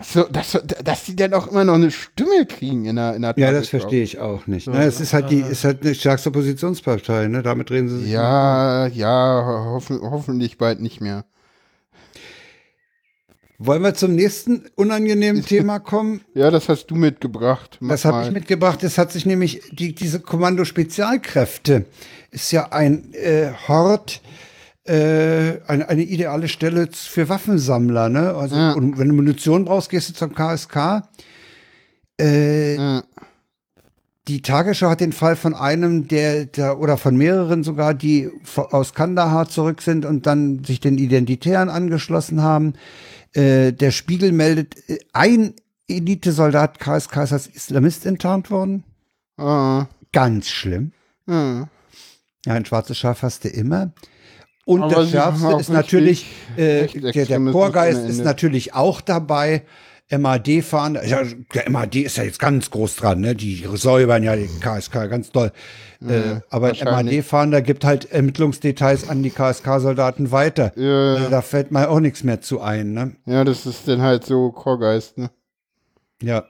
Dass, so, dass, so- dass die dann auch immer noch eine Stimme kriegen in der, in der Ja, das verstehe ich auch nicht. Ne? Es ist halt die, ist halt eine stärkste Oppositionspartei, ne? Damit reden sie sich. Ja, ja, hoffen, hoffentlich bald nicht mehr. Wollen wir zum nächsten unangenehmen Thema kommen? Ja, das hast du mitgebracht. Mach Das habe ich mitgebracht. Es hat sich nämlich die, diese Kommando Spezialkräfte ist ja ein äh, Hort, äh, eine, eine ideale Stelle für Waffensammler. Ne? Also Ja. und wenn du Munition brauchst, gehst du zum KSK. Äh, Ja, Die Tagesschau hat den Fall von einem, der, der oder von mehreren sogar, die aus Kandahar zurück sind und dann sich den Identitären angeschlossen haben. Äh, der Spiegel meldet, äh, ein Elitesoldat KSK ist als Islamist enttarnt worden. ah, Ganz schlimm. ja. Ja, ein schwarzes Schaf hast du immer. Und Aber das Schärfste ist natürlich, äh, der, der Chorgeist ist natürlich auch dabei. MAD fahren, ja, der MAD ist ja jetzt ganz groß dran, ne? Die säubern ja die KSK ganz doll. äh, aber wahrscheinlich. MAD-Fahnder gibt halt Ermittlungsdetails an die KSK-Soldaten weiter. Ja. Äh, da fällt mir auch nichts mehr zu ein, ne? ja, das ist dann halt so Chorgeist, ne? Ja.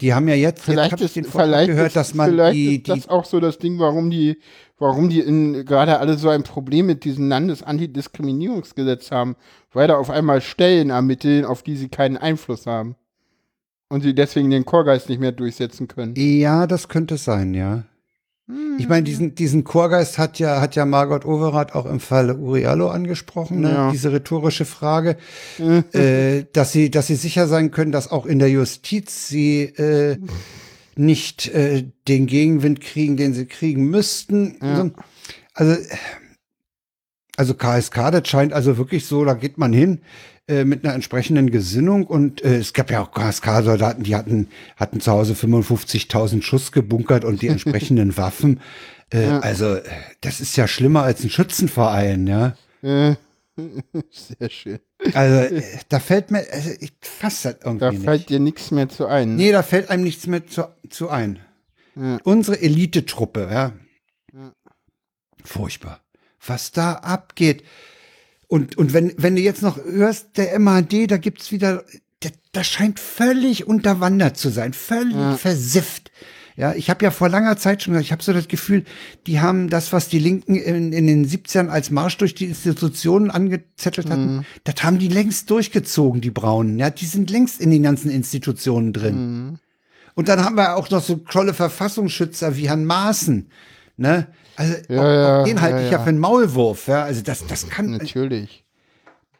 Die haben ja jetzt, Vielleicht jetzt hab ich ist, den vielleicht gehört, ist, dass man vielleicht die, ist die das auch so das Ding, warum die, warum die in, gerade alle so ein Problem mit diesem Landesantidiskriminierungsgesetz haben, weil da auf einmal Stellen ermitteln, auf die sie keinen Einfluss haben. Und sie deswegen den Chorgeist nicht mehr durchsetzen können. Ja, das könnte sein, ja. Ich meine, diesen, diesen Chorgeist hat ja, hat ja Margot Overath auch im Falle Uriallo angesprochen, ne? Ja. diese rhetorische Frage, äh, dass sie, dass sie sicher sein können, dass auch in der Justiz sie äh, nicht äh, den Gegenwind kriegen, den sie kriegen müssten. Ja. Also, also KSK, das scheint also wirklich so, da geht man hin äh, mit einer entsprechenden Gesinnung und äh, es gab ja auch KSK-Soldaten, die hatten, hatten zu Hause 55.000 Schuss gebunkert und die entsprechenden Waffen. Äh, Ja. Also, äh, das ist ja schlimmer als ein Schützenverein, ja. Äh, Sehr schön. Also, da fällt mir, also ich fass das irgendwie Da nicht. fällt dir nichts mehr zu ein. ne? Nee, da fällt einem nichts mehr zu, zu ein. Ja. Unsere Elitetruppe, ja. Furchtbar. Was da abgeht. Und, und wenn, wenn du jetzt noch hörst, der MAD, da gibt's wieder, der, das scheint völlig unterwandert zu sein, völlig versifft. Ja, ich habe ja vor langer Zeit schon gesagt, ich habe so das Gefühl, die haben das, was die Linken in, in den 70ern als Marsch durch die Institutionen angezettelt hatten, das haben die längst durchgezogen, die Braunen. Ja, die sind längst in den ganzen Institutionen drin. Und dann haben wir auch noch so tolle Verfassungsschützer wie Herrn Maaßen. Ne? Also Ja, auch, ja, auch den halte ich ja für einen Maulwurf. Ja? Also das, das kann, Natürlich.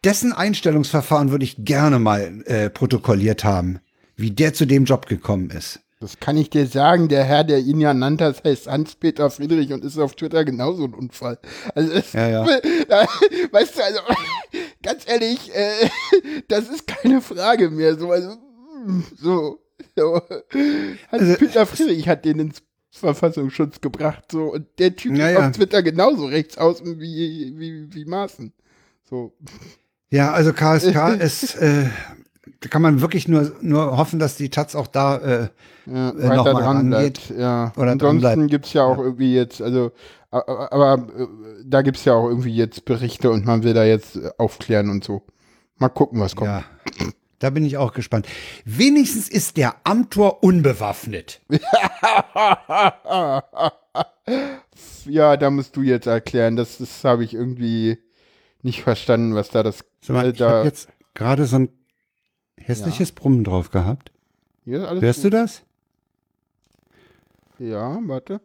dessen Einstellungsverfahren würde ich gerne mal äh, protokolliert haben, wie der zu dem Job gekommen ist. Das kann ich dir sagen. Der Herr, der ihn ja nannte, das heißt Hans-Peter Friedrich und ist auf Twitter genauso ein Unfall. Also, es, Ja, ja. weißt du, also, ganz ehrlich, äh, das ist keine Frage mehr. So, also, mm, so, so. Hans-Peter Friedrich hat den ins Verfassungsschutz gebracht, so, und der Typ Ja, ist ja. auf Twitter genauso rechts außen wie, wie, wie Maaßen. So, Ja, also KSK ist, äh, da kann man wirklich nur, nur hoffen, dass die Taz auch da äh, ja, äh, weiter noch mal dran rangeht. Ja. Oder Ansonsten gibt es ja auch irgendwie jetzt, also, aber äh, da gibt es ja auch irgendwie jetzt Berichte und man will da jetzt äh, aufklären und so. Mal gucken, was kommt. Ja, da bin ich auch gespannt. Wenigstens ist der Amtor unbewaffnet. Ja, da musst du jetzt erklären. Das, das habe ich irgendwie nicht verstanden, was da das. Sag mal, äh, ich da, habe jetzt gerade so ein hässliches Brummen drauf gehabt. ja, Hörst du gut. das? Ja, warte.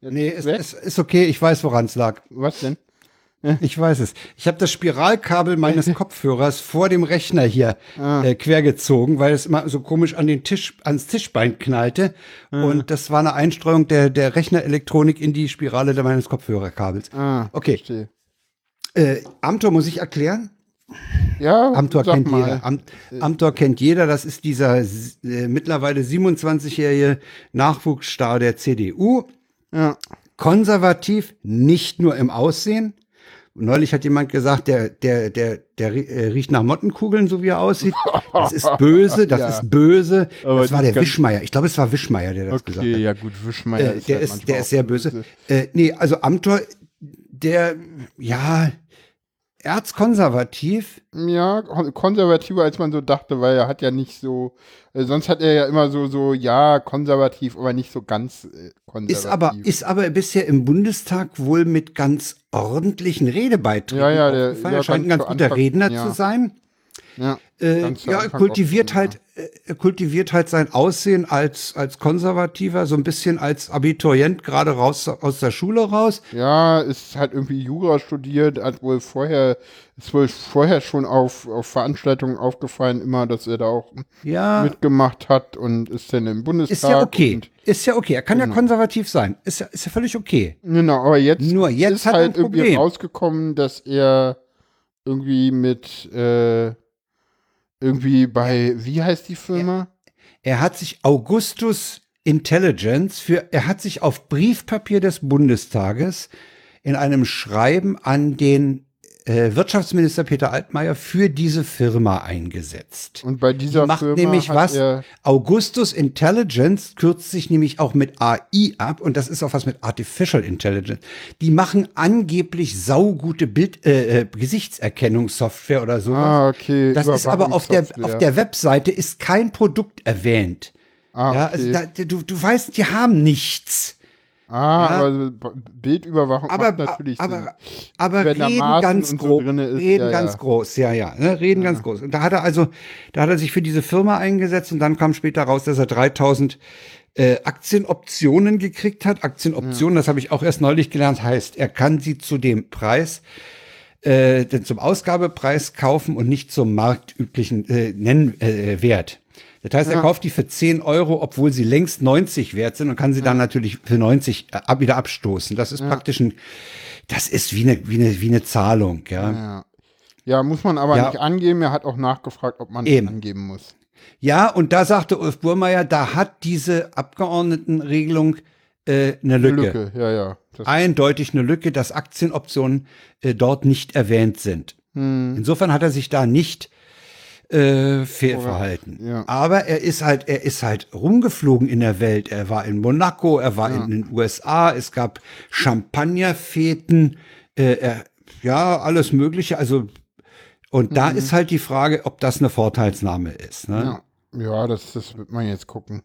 Jetzt nee, ist, ist, ist okay, ich weiß, woran es lag. Was denn? Ich weiß es. Ich habe das Spiralkabel meines Kopfhörers vor dem Rechner hier ah. äh, quergezogen, weil es immer so komisch an den Tisch, ans Tischbein knallte. Ah. Und das war eine Einstreuung der, der Rechnerelektronik in die Spirale meines Kopfhörerkabels. Ah, okay. Äh, Amtor muss ich erklären? Ja, Amtor kennt mal. jeder. Am, Amtor kennt jeder. Das ist dieser äh, mittlerweile 27-jährige Nachwuchsstar der CDU. Ja. Konservativ, nicht nur im Aussehen, Neulich hat jemand gesagt, der, der, der, der äh, riecht nach Mottenkugeln, so wie er aussieht. Das ist böse, das ja. ist böse. Aber das war der Wischmeier. Ich glaube, es war Wischmeier, der das okay, gesagt hat. Okay, ja gut, Wischmeier äh, ist der, halt ist, der ist sehr böse. böse. Äh, nee, also Amtor, der, ja, erzkonservativ. Ja, konservativer als man so dachte, weil er hat ja nicht so, äh, sonst hat er ja immer so, so, ja, konservativ, aber nicht so ganz äh, konservativ. Ist aber, ist aber bisher im Bundestag wohl mit ganz ordentlichen Redebeiträgen. Ja, ja, der, der scheint ein ganz guter Anfang, Redner ja. zu sein. Ja, äh, ja er kultiviert halt, äh, er kultiviert halt sein Aussehen als, als Konservativer, so ein bisschen als Abiturient gerade raus aus der Schule raus. Ja, ist halt irgendwie Jura studiert, hat wohl vorher, ist wohl vorher schon auf, auf Veranstaltungen aufgefallen, immer, dass er da auch ja, mitgemacht hat und ist dann im Bundestag. Ist ja okay. Ist ja okay. Er kann genau. ja konservativ sein. Ist ja, ist ja völlig okay. Genau, aber jetzt, Nur jetzt ist halt irgendwie rausgekommen, dass er irgendwie mit, äh, irgendwie bei, wie heißt die Firma? Er, er hat sich Augustus Intelligence für, er hat sich auf Briefpapier des Bundestages in einem Schreiben an den Wirtschaftsminister Peter Altmaier für diese Firma eingesetzt. Und bei dieser Die macht Firma nämlich was? Augustus Intelligence kürzt sich nämlich auch mit AI ab und das ist auch was mit Artificial Intelligence. Die machen angeblich saugute Bild äh, äh, Gesichtserkennungssoftware oder so. Ah, okay. Das ist aber auf der auf der Webseite ist kein Produkt erwähnt. Ah, okay. Ja, also da, du, du weißt, die haben nichts. Ah, ja. aber Bildüberwachung aber, macht natürlich aber, Sinn. Aber Wenn reden ganz so groß, reden ja, ganz ja. groß, ja, ja, ne, reden ganz groß. Und da hat er also, da hat er sich für diese Firma eingesetzt und dann kam später raus, dass er 3000 äh, Aktienoptionen gekriegt hat. Aktienoptionen, das habe ich auch erst neulich gelernt, heißt, er kann sie zu dem Preis äh, zum Ausgabepreis kaufen und nicht zum marktüblichen äh, Nennwert. Äh, das heißt, er kauft die für 10 Euro, obwohl sie längst 90 wert sind und kann sie ja. dann natürlich für 90 äh, ab, wieder abstoßen. Das ist ja. praktisch ein, das ist wie eine, wie eine, wie eine Zahlung, ja. Ja, ja muss man aber nicht angeben. Er hat auch nachgefragt, ob man es angeben muss. Ja, und da sagte Ulf Burmeier, da hat diese Abgeordnetenregelung äh, eine Lücke. Eine Lücke, ja, ja. Eindeutig eine Lücke, dass Aktienoptionen äh, dort nicht erwähnt sind. Hm. Insofern hat er sich da nicht äh, Fehlverhalten. Ja. Aber er ist halt, er ist halt rumgeflogen in der Welt. Er war in Monaco, er war ja. in den USA, es gab Champagnerfeten, äh, er, ja, alles Mögliche. Also, und mhm. da ist halt die Frage, ob das eine Vorteilsnahme ist. Ne? Ja, ja das, das wird man jetzt gucken.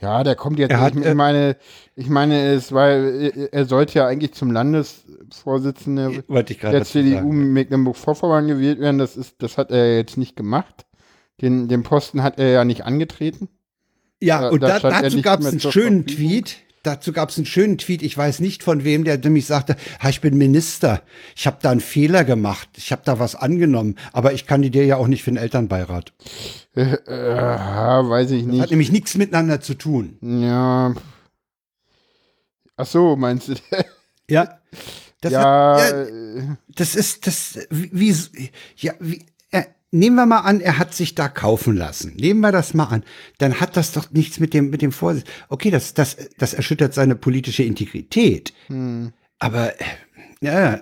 Ja, der kommt jetzt. Er hat, ich äh, meine, ich meine, es war, er sollte ja eigentlich zum Landesvorsitzenden der CDU Mecklenburg-Vorpommern gewählt werden. Das ist, das hat er jetzt nicht gemacht. Den, den Posten hat er ja nicht angetreten. Ja, da, und da, dazu gab es einen schönen Tweet dazu gab es einen schönen Tweet, ich weiß nicht von wem, der nämlich sagte, ha, ich bin Minister, ich habe da einen Fehler gemacht, ich habe da was angenommen, aber ich kandidiere ja auch nicht für den Elternbeirat. Äh, äh, weiß ich nicht. Das hat nämlich nichts miteinander zu tun. Ja. Ach so, meinst du? ja. Das ja, hat, ja, das ist das wie, ja wie nehmen wir mal an, er hat sich da kaufen lassen. Nehmen wir das mal an. Dann hat das doch nichts mit dem, mit dem Vorsitz. Okay, das, das, das erschüttert seine politische Integrität. Hm. Aber, ja,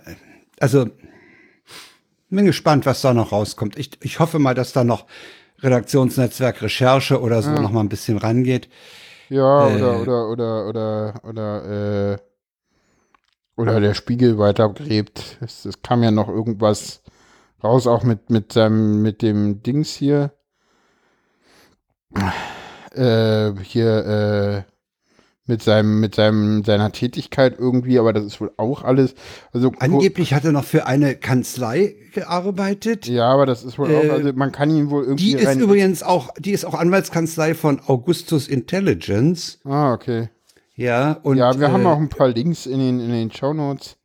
also, bin gespannt, was da noch rauskommt. Ich, ich hoffe mal, dass da noch Redaktionsnetzwerk Recherche oder so ja. noch mal ein bisschen rangeht. Ja, äh, oder, oder, oder, oder, oder, äh, oder der Spiegel weitergräbt. Es, es kam ja noch irgendwas raus, auch mit, mit, seinem, mit dem Dings hier. Äh, hier, äh, mit seinem, mit seinem, seiner Tätigkeit irgendwie, aber das ist wohl auch alles. Also angeblich hat er noch für eine Kanzlei gearbeitet. Ja, aber das ist wohl äh, auch, also man kann ihn wohl irgendwie. Die ist übrigens auch, die ist auch Anwaltskanzlei von Augustus Intelligence. Ah, okay. Ja, und. Ja, wir äh, haben auch ein paar Links in den, in den Show Notes.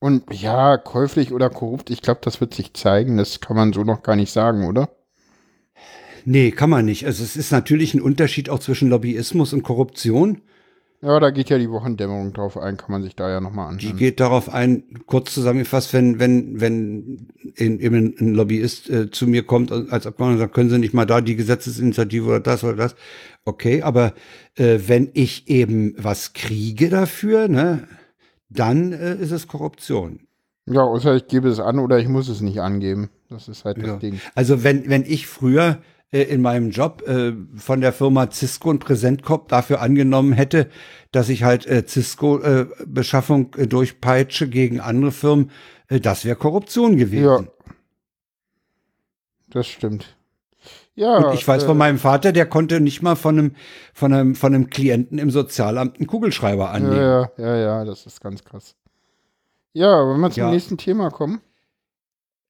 Und ja, käuflich oder korrupt, ich glaube, das wird sich zeigen. Das kann man so noch gar nicht sagen, oder? Nee, kann man nicht. Also es ist natürlich ein Unterschied auch zwischen Lobbyismus und Korruption. Ja, da geht ja die Wochendämmerung drauf ein, kann man sich da ja nochmal anschauen. Die geht darauf ein, kurz zusammengefasst, wenn, wenn, wenn eben ein Lobbyist äh, zu mir kommt als Abgeordneter und sagt, können Sie nicht mal da die Gesetzesinitiative oder das oder das. Okay, aber äh, wenn ich eben was kriege dafür, ne, dann äh, ist es Korruption. Ja, außer ich gebe es an oder ich muss es nicht angeben. Das ist halt das ja. Ding. Also wenn, wenn ich früher äh, in meinem Job äh, von der Firma Cisco und Präsentcop dafür angenommen hätte, dass ich halt äh, Cisco-Beschaffung äh, durchpeitsche gegen andere Firmen, äh, das wäre Korruption gewesen. Ja. Das stimmt. Ja, und ich weiß äh, von meinem Vater, der konnte nicht mal von einem, von einem, von einem Klienten im Sozialamt einen Kugelschreiber annehmen. Ja, ja, ja, das ist ganz krass. Ja, wenn wir zum ja. nächsten Thema kommen.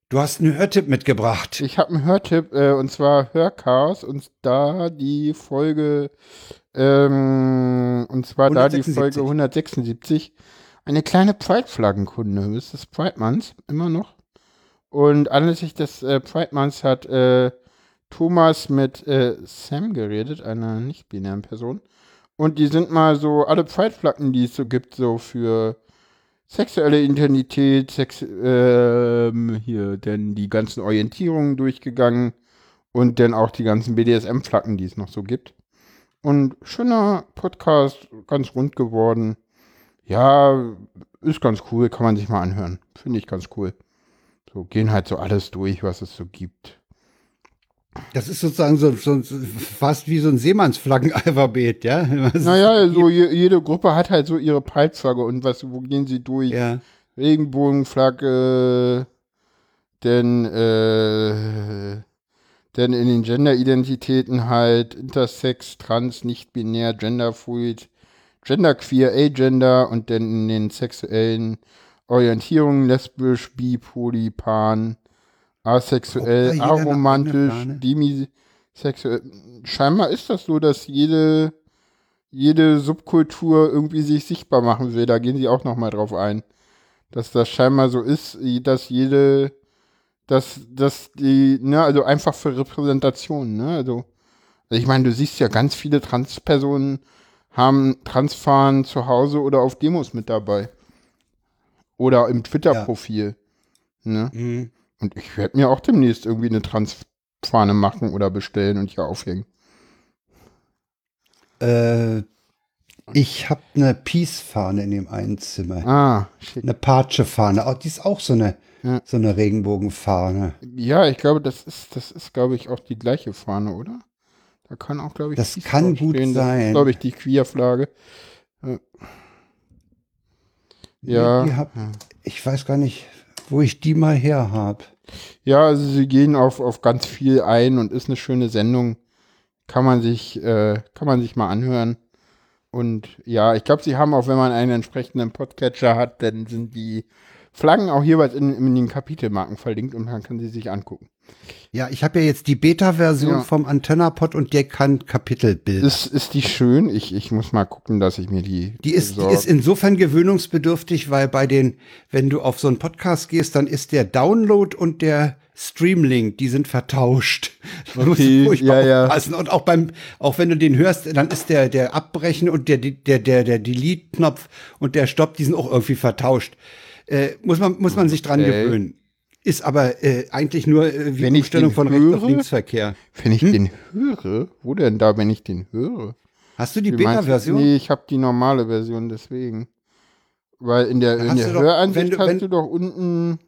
Du hast einen Hörtipp mitgebracht. Ich habe einen Hörtipp, äh, und zwar Hörcast, und da die Folge, ähm, und zwar 176. da die Folge 176. Eine kleine Pride-Flaggenkunde. Das ist Pride Month, immer noch. Und anlässlich des äh, Pride Months hat äh, Thomas mit äh, Sam geredet, einer nicht-binären Person. Und die sind mal so alle Pride-Flaggen, die es so gibt, so für sexuelle Identität, Sex, ähm, hier, denn die ganzen Orientierungen durchgegangen und dann auch die ganzen BDSM-Flaggen, die es noch so gibt. Und schöner Podcast, ganz rund geworden. Ja, ist ganz cool, kann man sich mal anhören. Finde ich ganz cool. So gehen halt so alles durch, was es so gibt. Das ist sozusagen so, so fast wie so ein Seemannsflaggenalphabet, ja? naja, so je, jede Gruppe hat halt so ihre Peilsflagge und was, wo gehen sie durch? Ja. Regenbogenflagge, denn, äh, denn in den Gender-Identitäten halt Intersex, Trans, nicht-binär, Genderfluid, Genderqueer, Agender und dann in den sexuellen Orientierungen lesbisch, bi, poly, pan, asexuell, aromantisch, demisexuell. Scheinbar ist das so, dass jede, jede Subkultur irgendwie sich sichtbar machen will. Da gehen sie auch nochmal drauf ein. Dass das scheinbar so ist, dass jede, dass, dass die, ne, also einfach für Repräsentation, ne, also, also ich meine, du siehst ja ganz viele Transpersonen haben Transfahren zu Hause oder auf Demos mit dabei. Oder im Twitter-Profil. Ja. Ne? Mhm. Und ich werde mir auch demnächst irgendwie eine Transfahne machen oder bestellen und hier aufhängen. Äh, ich habe eine Peace-Fahne in dem einen Zimmer. Ah, shit. Eine Patsche-Fahne. Oh, die ist auch so eine, ja. so eine Regenbogenfahne. Ja, ich glaube, das ist, das ist, glaube ich, auch die gleiche Fahne, oder? Da kann auch, glaube ich, das kann gut stehen. sein. glaube ich, die Queer-Flagge. Ja. ja. Hab, ich weiß gar nicht, wo ich die mal her habe. Ja, also sie gehen auf, auf ganz viel ein und ist eine schöne Sendung. Kann man sich, äh, kann man sich mal anhören. Und ja, ich glaube, sie haben auch, wenn man einen entsprechenden Podcatcher hat, dann sind die Flaggen auch jeweils in, in den Kapitelmarken verlinkt und man kann sie sich angucken. Ja, ich habe ja jetzt die Beta-Version ja. vom Antennapod und der kann Kapitelbilder. Ist, ist die schön? Ich, ich muss mal gucken, dass ich mir die. Die ist, die ist insofern gewöhnungsbedürftig, weil bei den, wenn du auf so einen Podcast gehst, dann ist der Download und der Streamlink, die sind vertauscht. Okay, furchtbar ja, aufpassen. Ja. Und auch beim, auch wenn du den hörst, dann ist der, der Abbrechen und der, der, der, der Delete-Knopf und der Stopp, die sind auch irgendwie vertauscht. Äh, muss man, muss man sich dran okay. gewöhnen. Ist aber äh, eigentlich nur äh, wie wenn Umstellung von Rechts- auf Linksverkehr. Wenn ich hm? den höre, wo denn da, wenn ich den höre? Hast du die Beta-Version? Nee, ich habe die normale Version, deswegen. Weil in der, in der Höransicht hast wenn, du doch unten.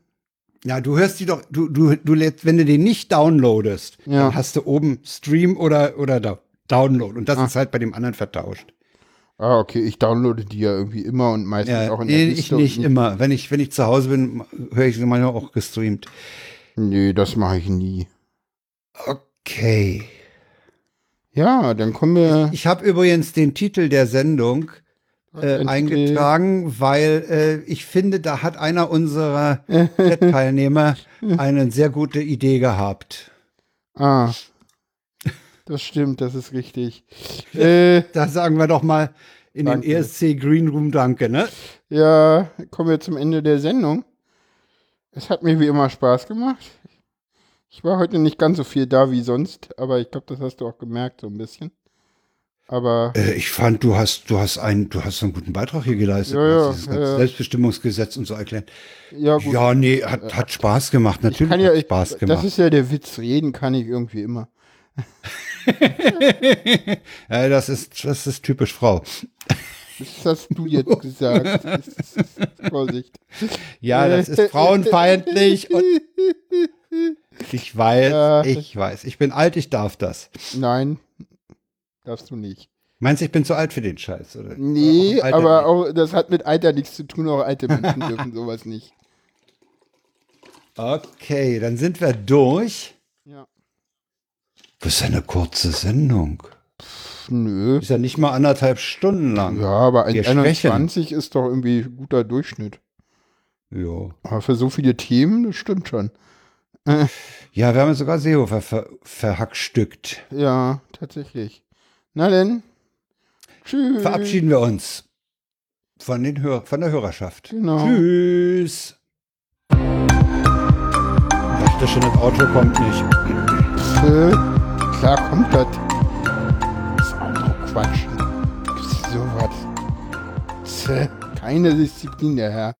Ja, du hörst die doch, du, du, du wenn du den nicht downloadest, ja. dann hast du oben Stream oder, oder Download. Und das ah. ist halt bei dem anderen vertauscht. Ah, okay, ich downloade die ja irgendwie immer und meistens ja, auch in der nee, Liste Ich nicht immer. Wenn ich, wenn ich zu Hause bin, höre ich sie manchmal auch gestreamt. Nee, das mache ich nie. Okay. Ja, dann kommen wir. Ich habe übrigens den Titel der Sendung äh, Ein eingetragen, weil äh, ich finde, da hat einer unserer Chat-Teilnehmer eine sehr gute Idee gehabt. Ah. Das stimmt, das ist richtig. äh, Da sagen wir doch mal in Danke. den ESC Green Room Danke, ne? ja, kommen wir zum Ende der Sendung. Es hat mir wie immer Spaß gemacht. Ich war heute nicht ganz so viel da wie sonst, aber ich glaube, das hast du auch gemerkt so ein bisschen. Aber Äh, ich fand, du hast, du hast einen, du hast einen guten Beitrag hier geleistet. Ja, ja, dieses ganze ja, ja. Selbstbestimmungsgesetz und so erklärt. ja, gut. Ja, nee, hat, hat Spaß gemacht. ich Natürlich kann ja, ich, Spaß das gemacht. ist ja der Witz. Reden kann ich irgendwie immer. das ist, das ist typisch Frau. Das hast du jetzt gesagt. Vorsicht. Ja, das ist frauenfeindlich ich weiß, Ja. ich weiß. Ich bin alt, ich darf das. Nein, darfst du nicht. Meinst du, ich bin zu alt für den Scheiß? Oder? Nee, Alter aber auch, das hat mit Alter nichts zu tun. Auch alte Menschen dürfen sowas nicht. Okay, dann sind wir durch. Ja. Das ist ja eine kurze Sendung. Nö. Ist ja nicht mal anderthalb Stunden lang. Ja, aber Wir 21 ist doch irgendwie guter Durchschnitt. Jo. Aber für so viele Themen, das stimmt schon. Ja, wir haben sogar Seehofer ver verhackstückt. Ja, tatsächlich. Na denn. Tschüss. Verabschieden wir uns von, den Hör von der Hörerschaft. Genau. Tschüss. Ich dachte schon, das Auto kommt nicht. Äh, klar kommt das. Das ist auch noch Quatsch. Gibt's sowas? Tse, Keine Disziplin, der Herr.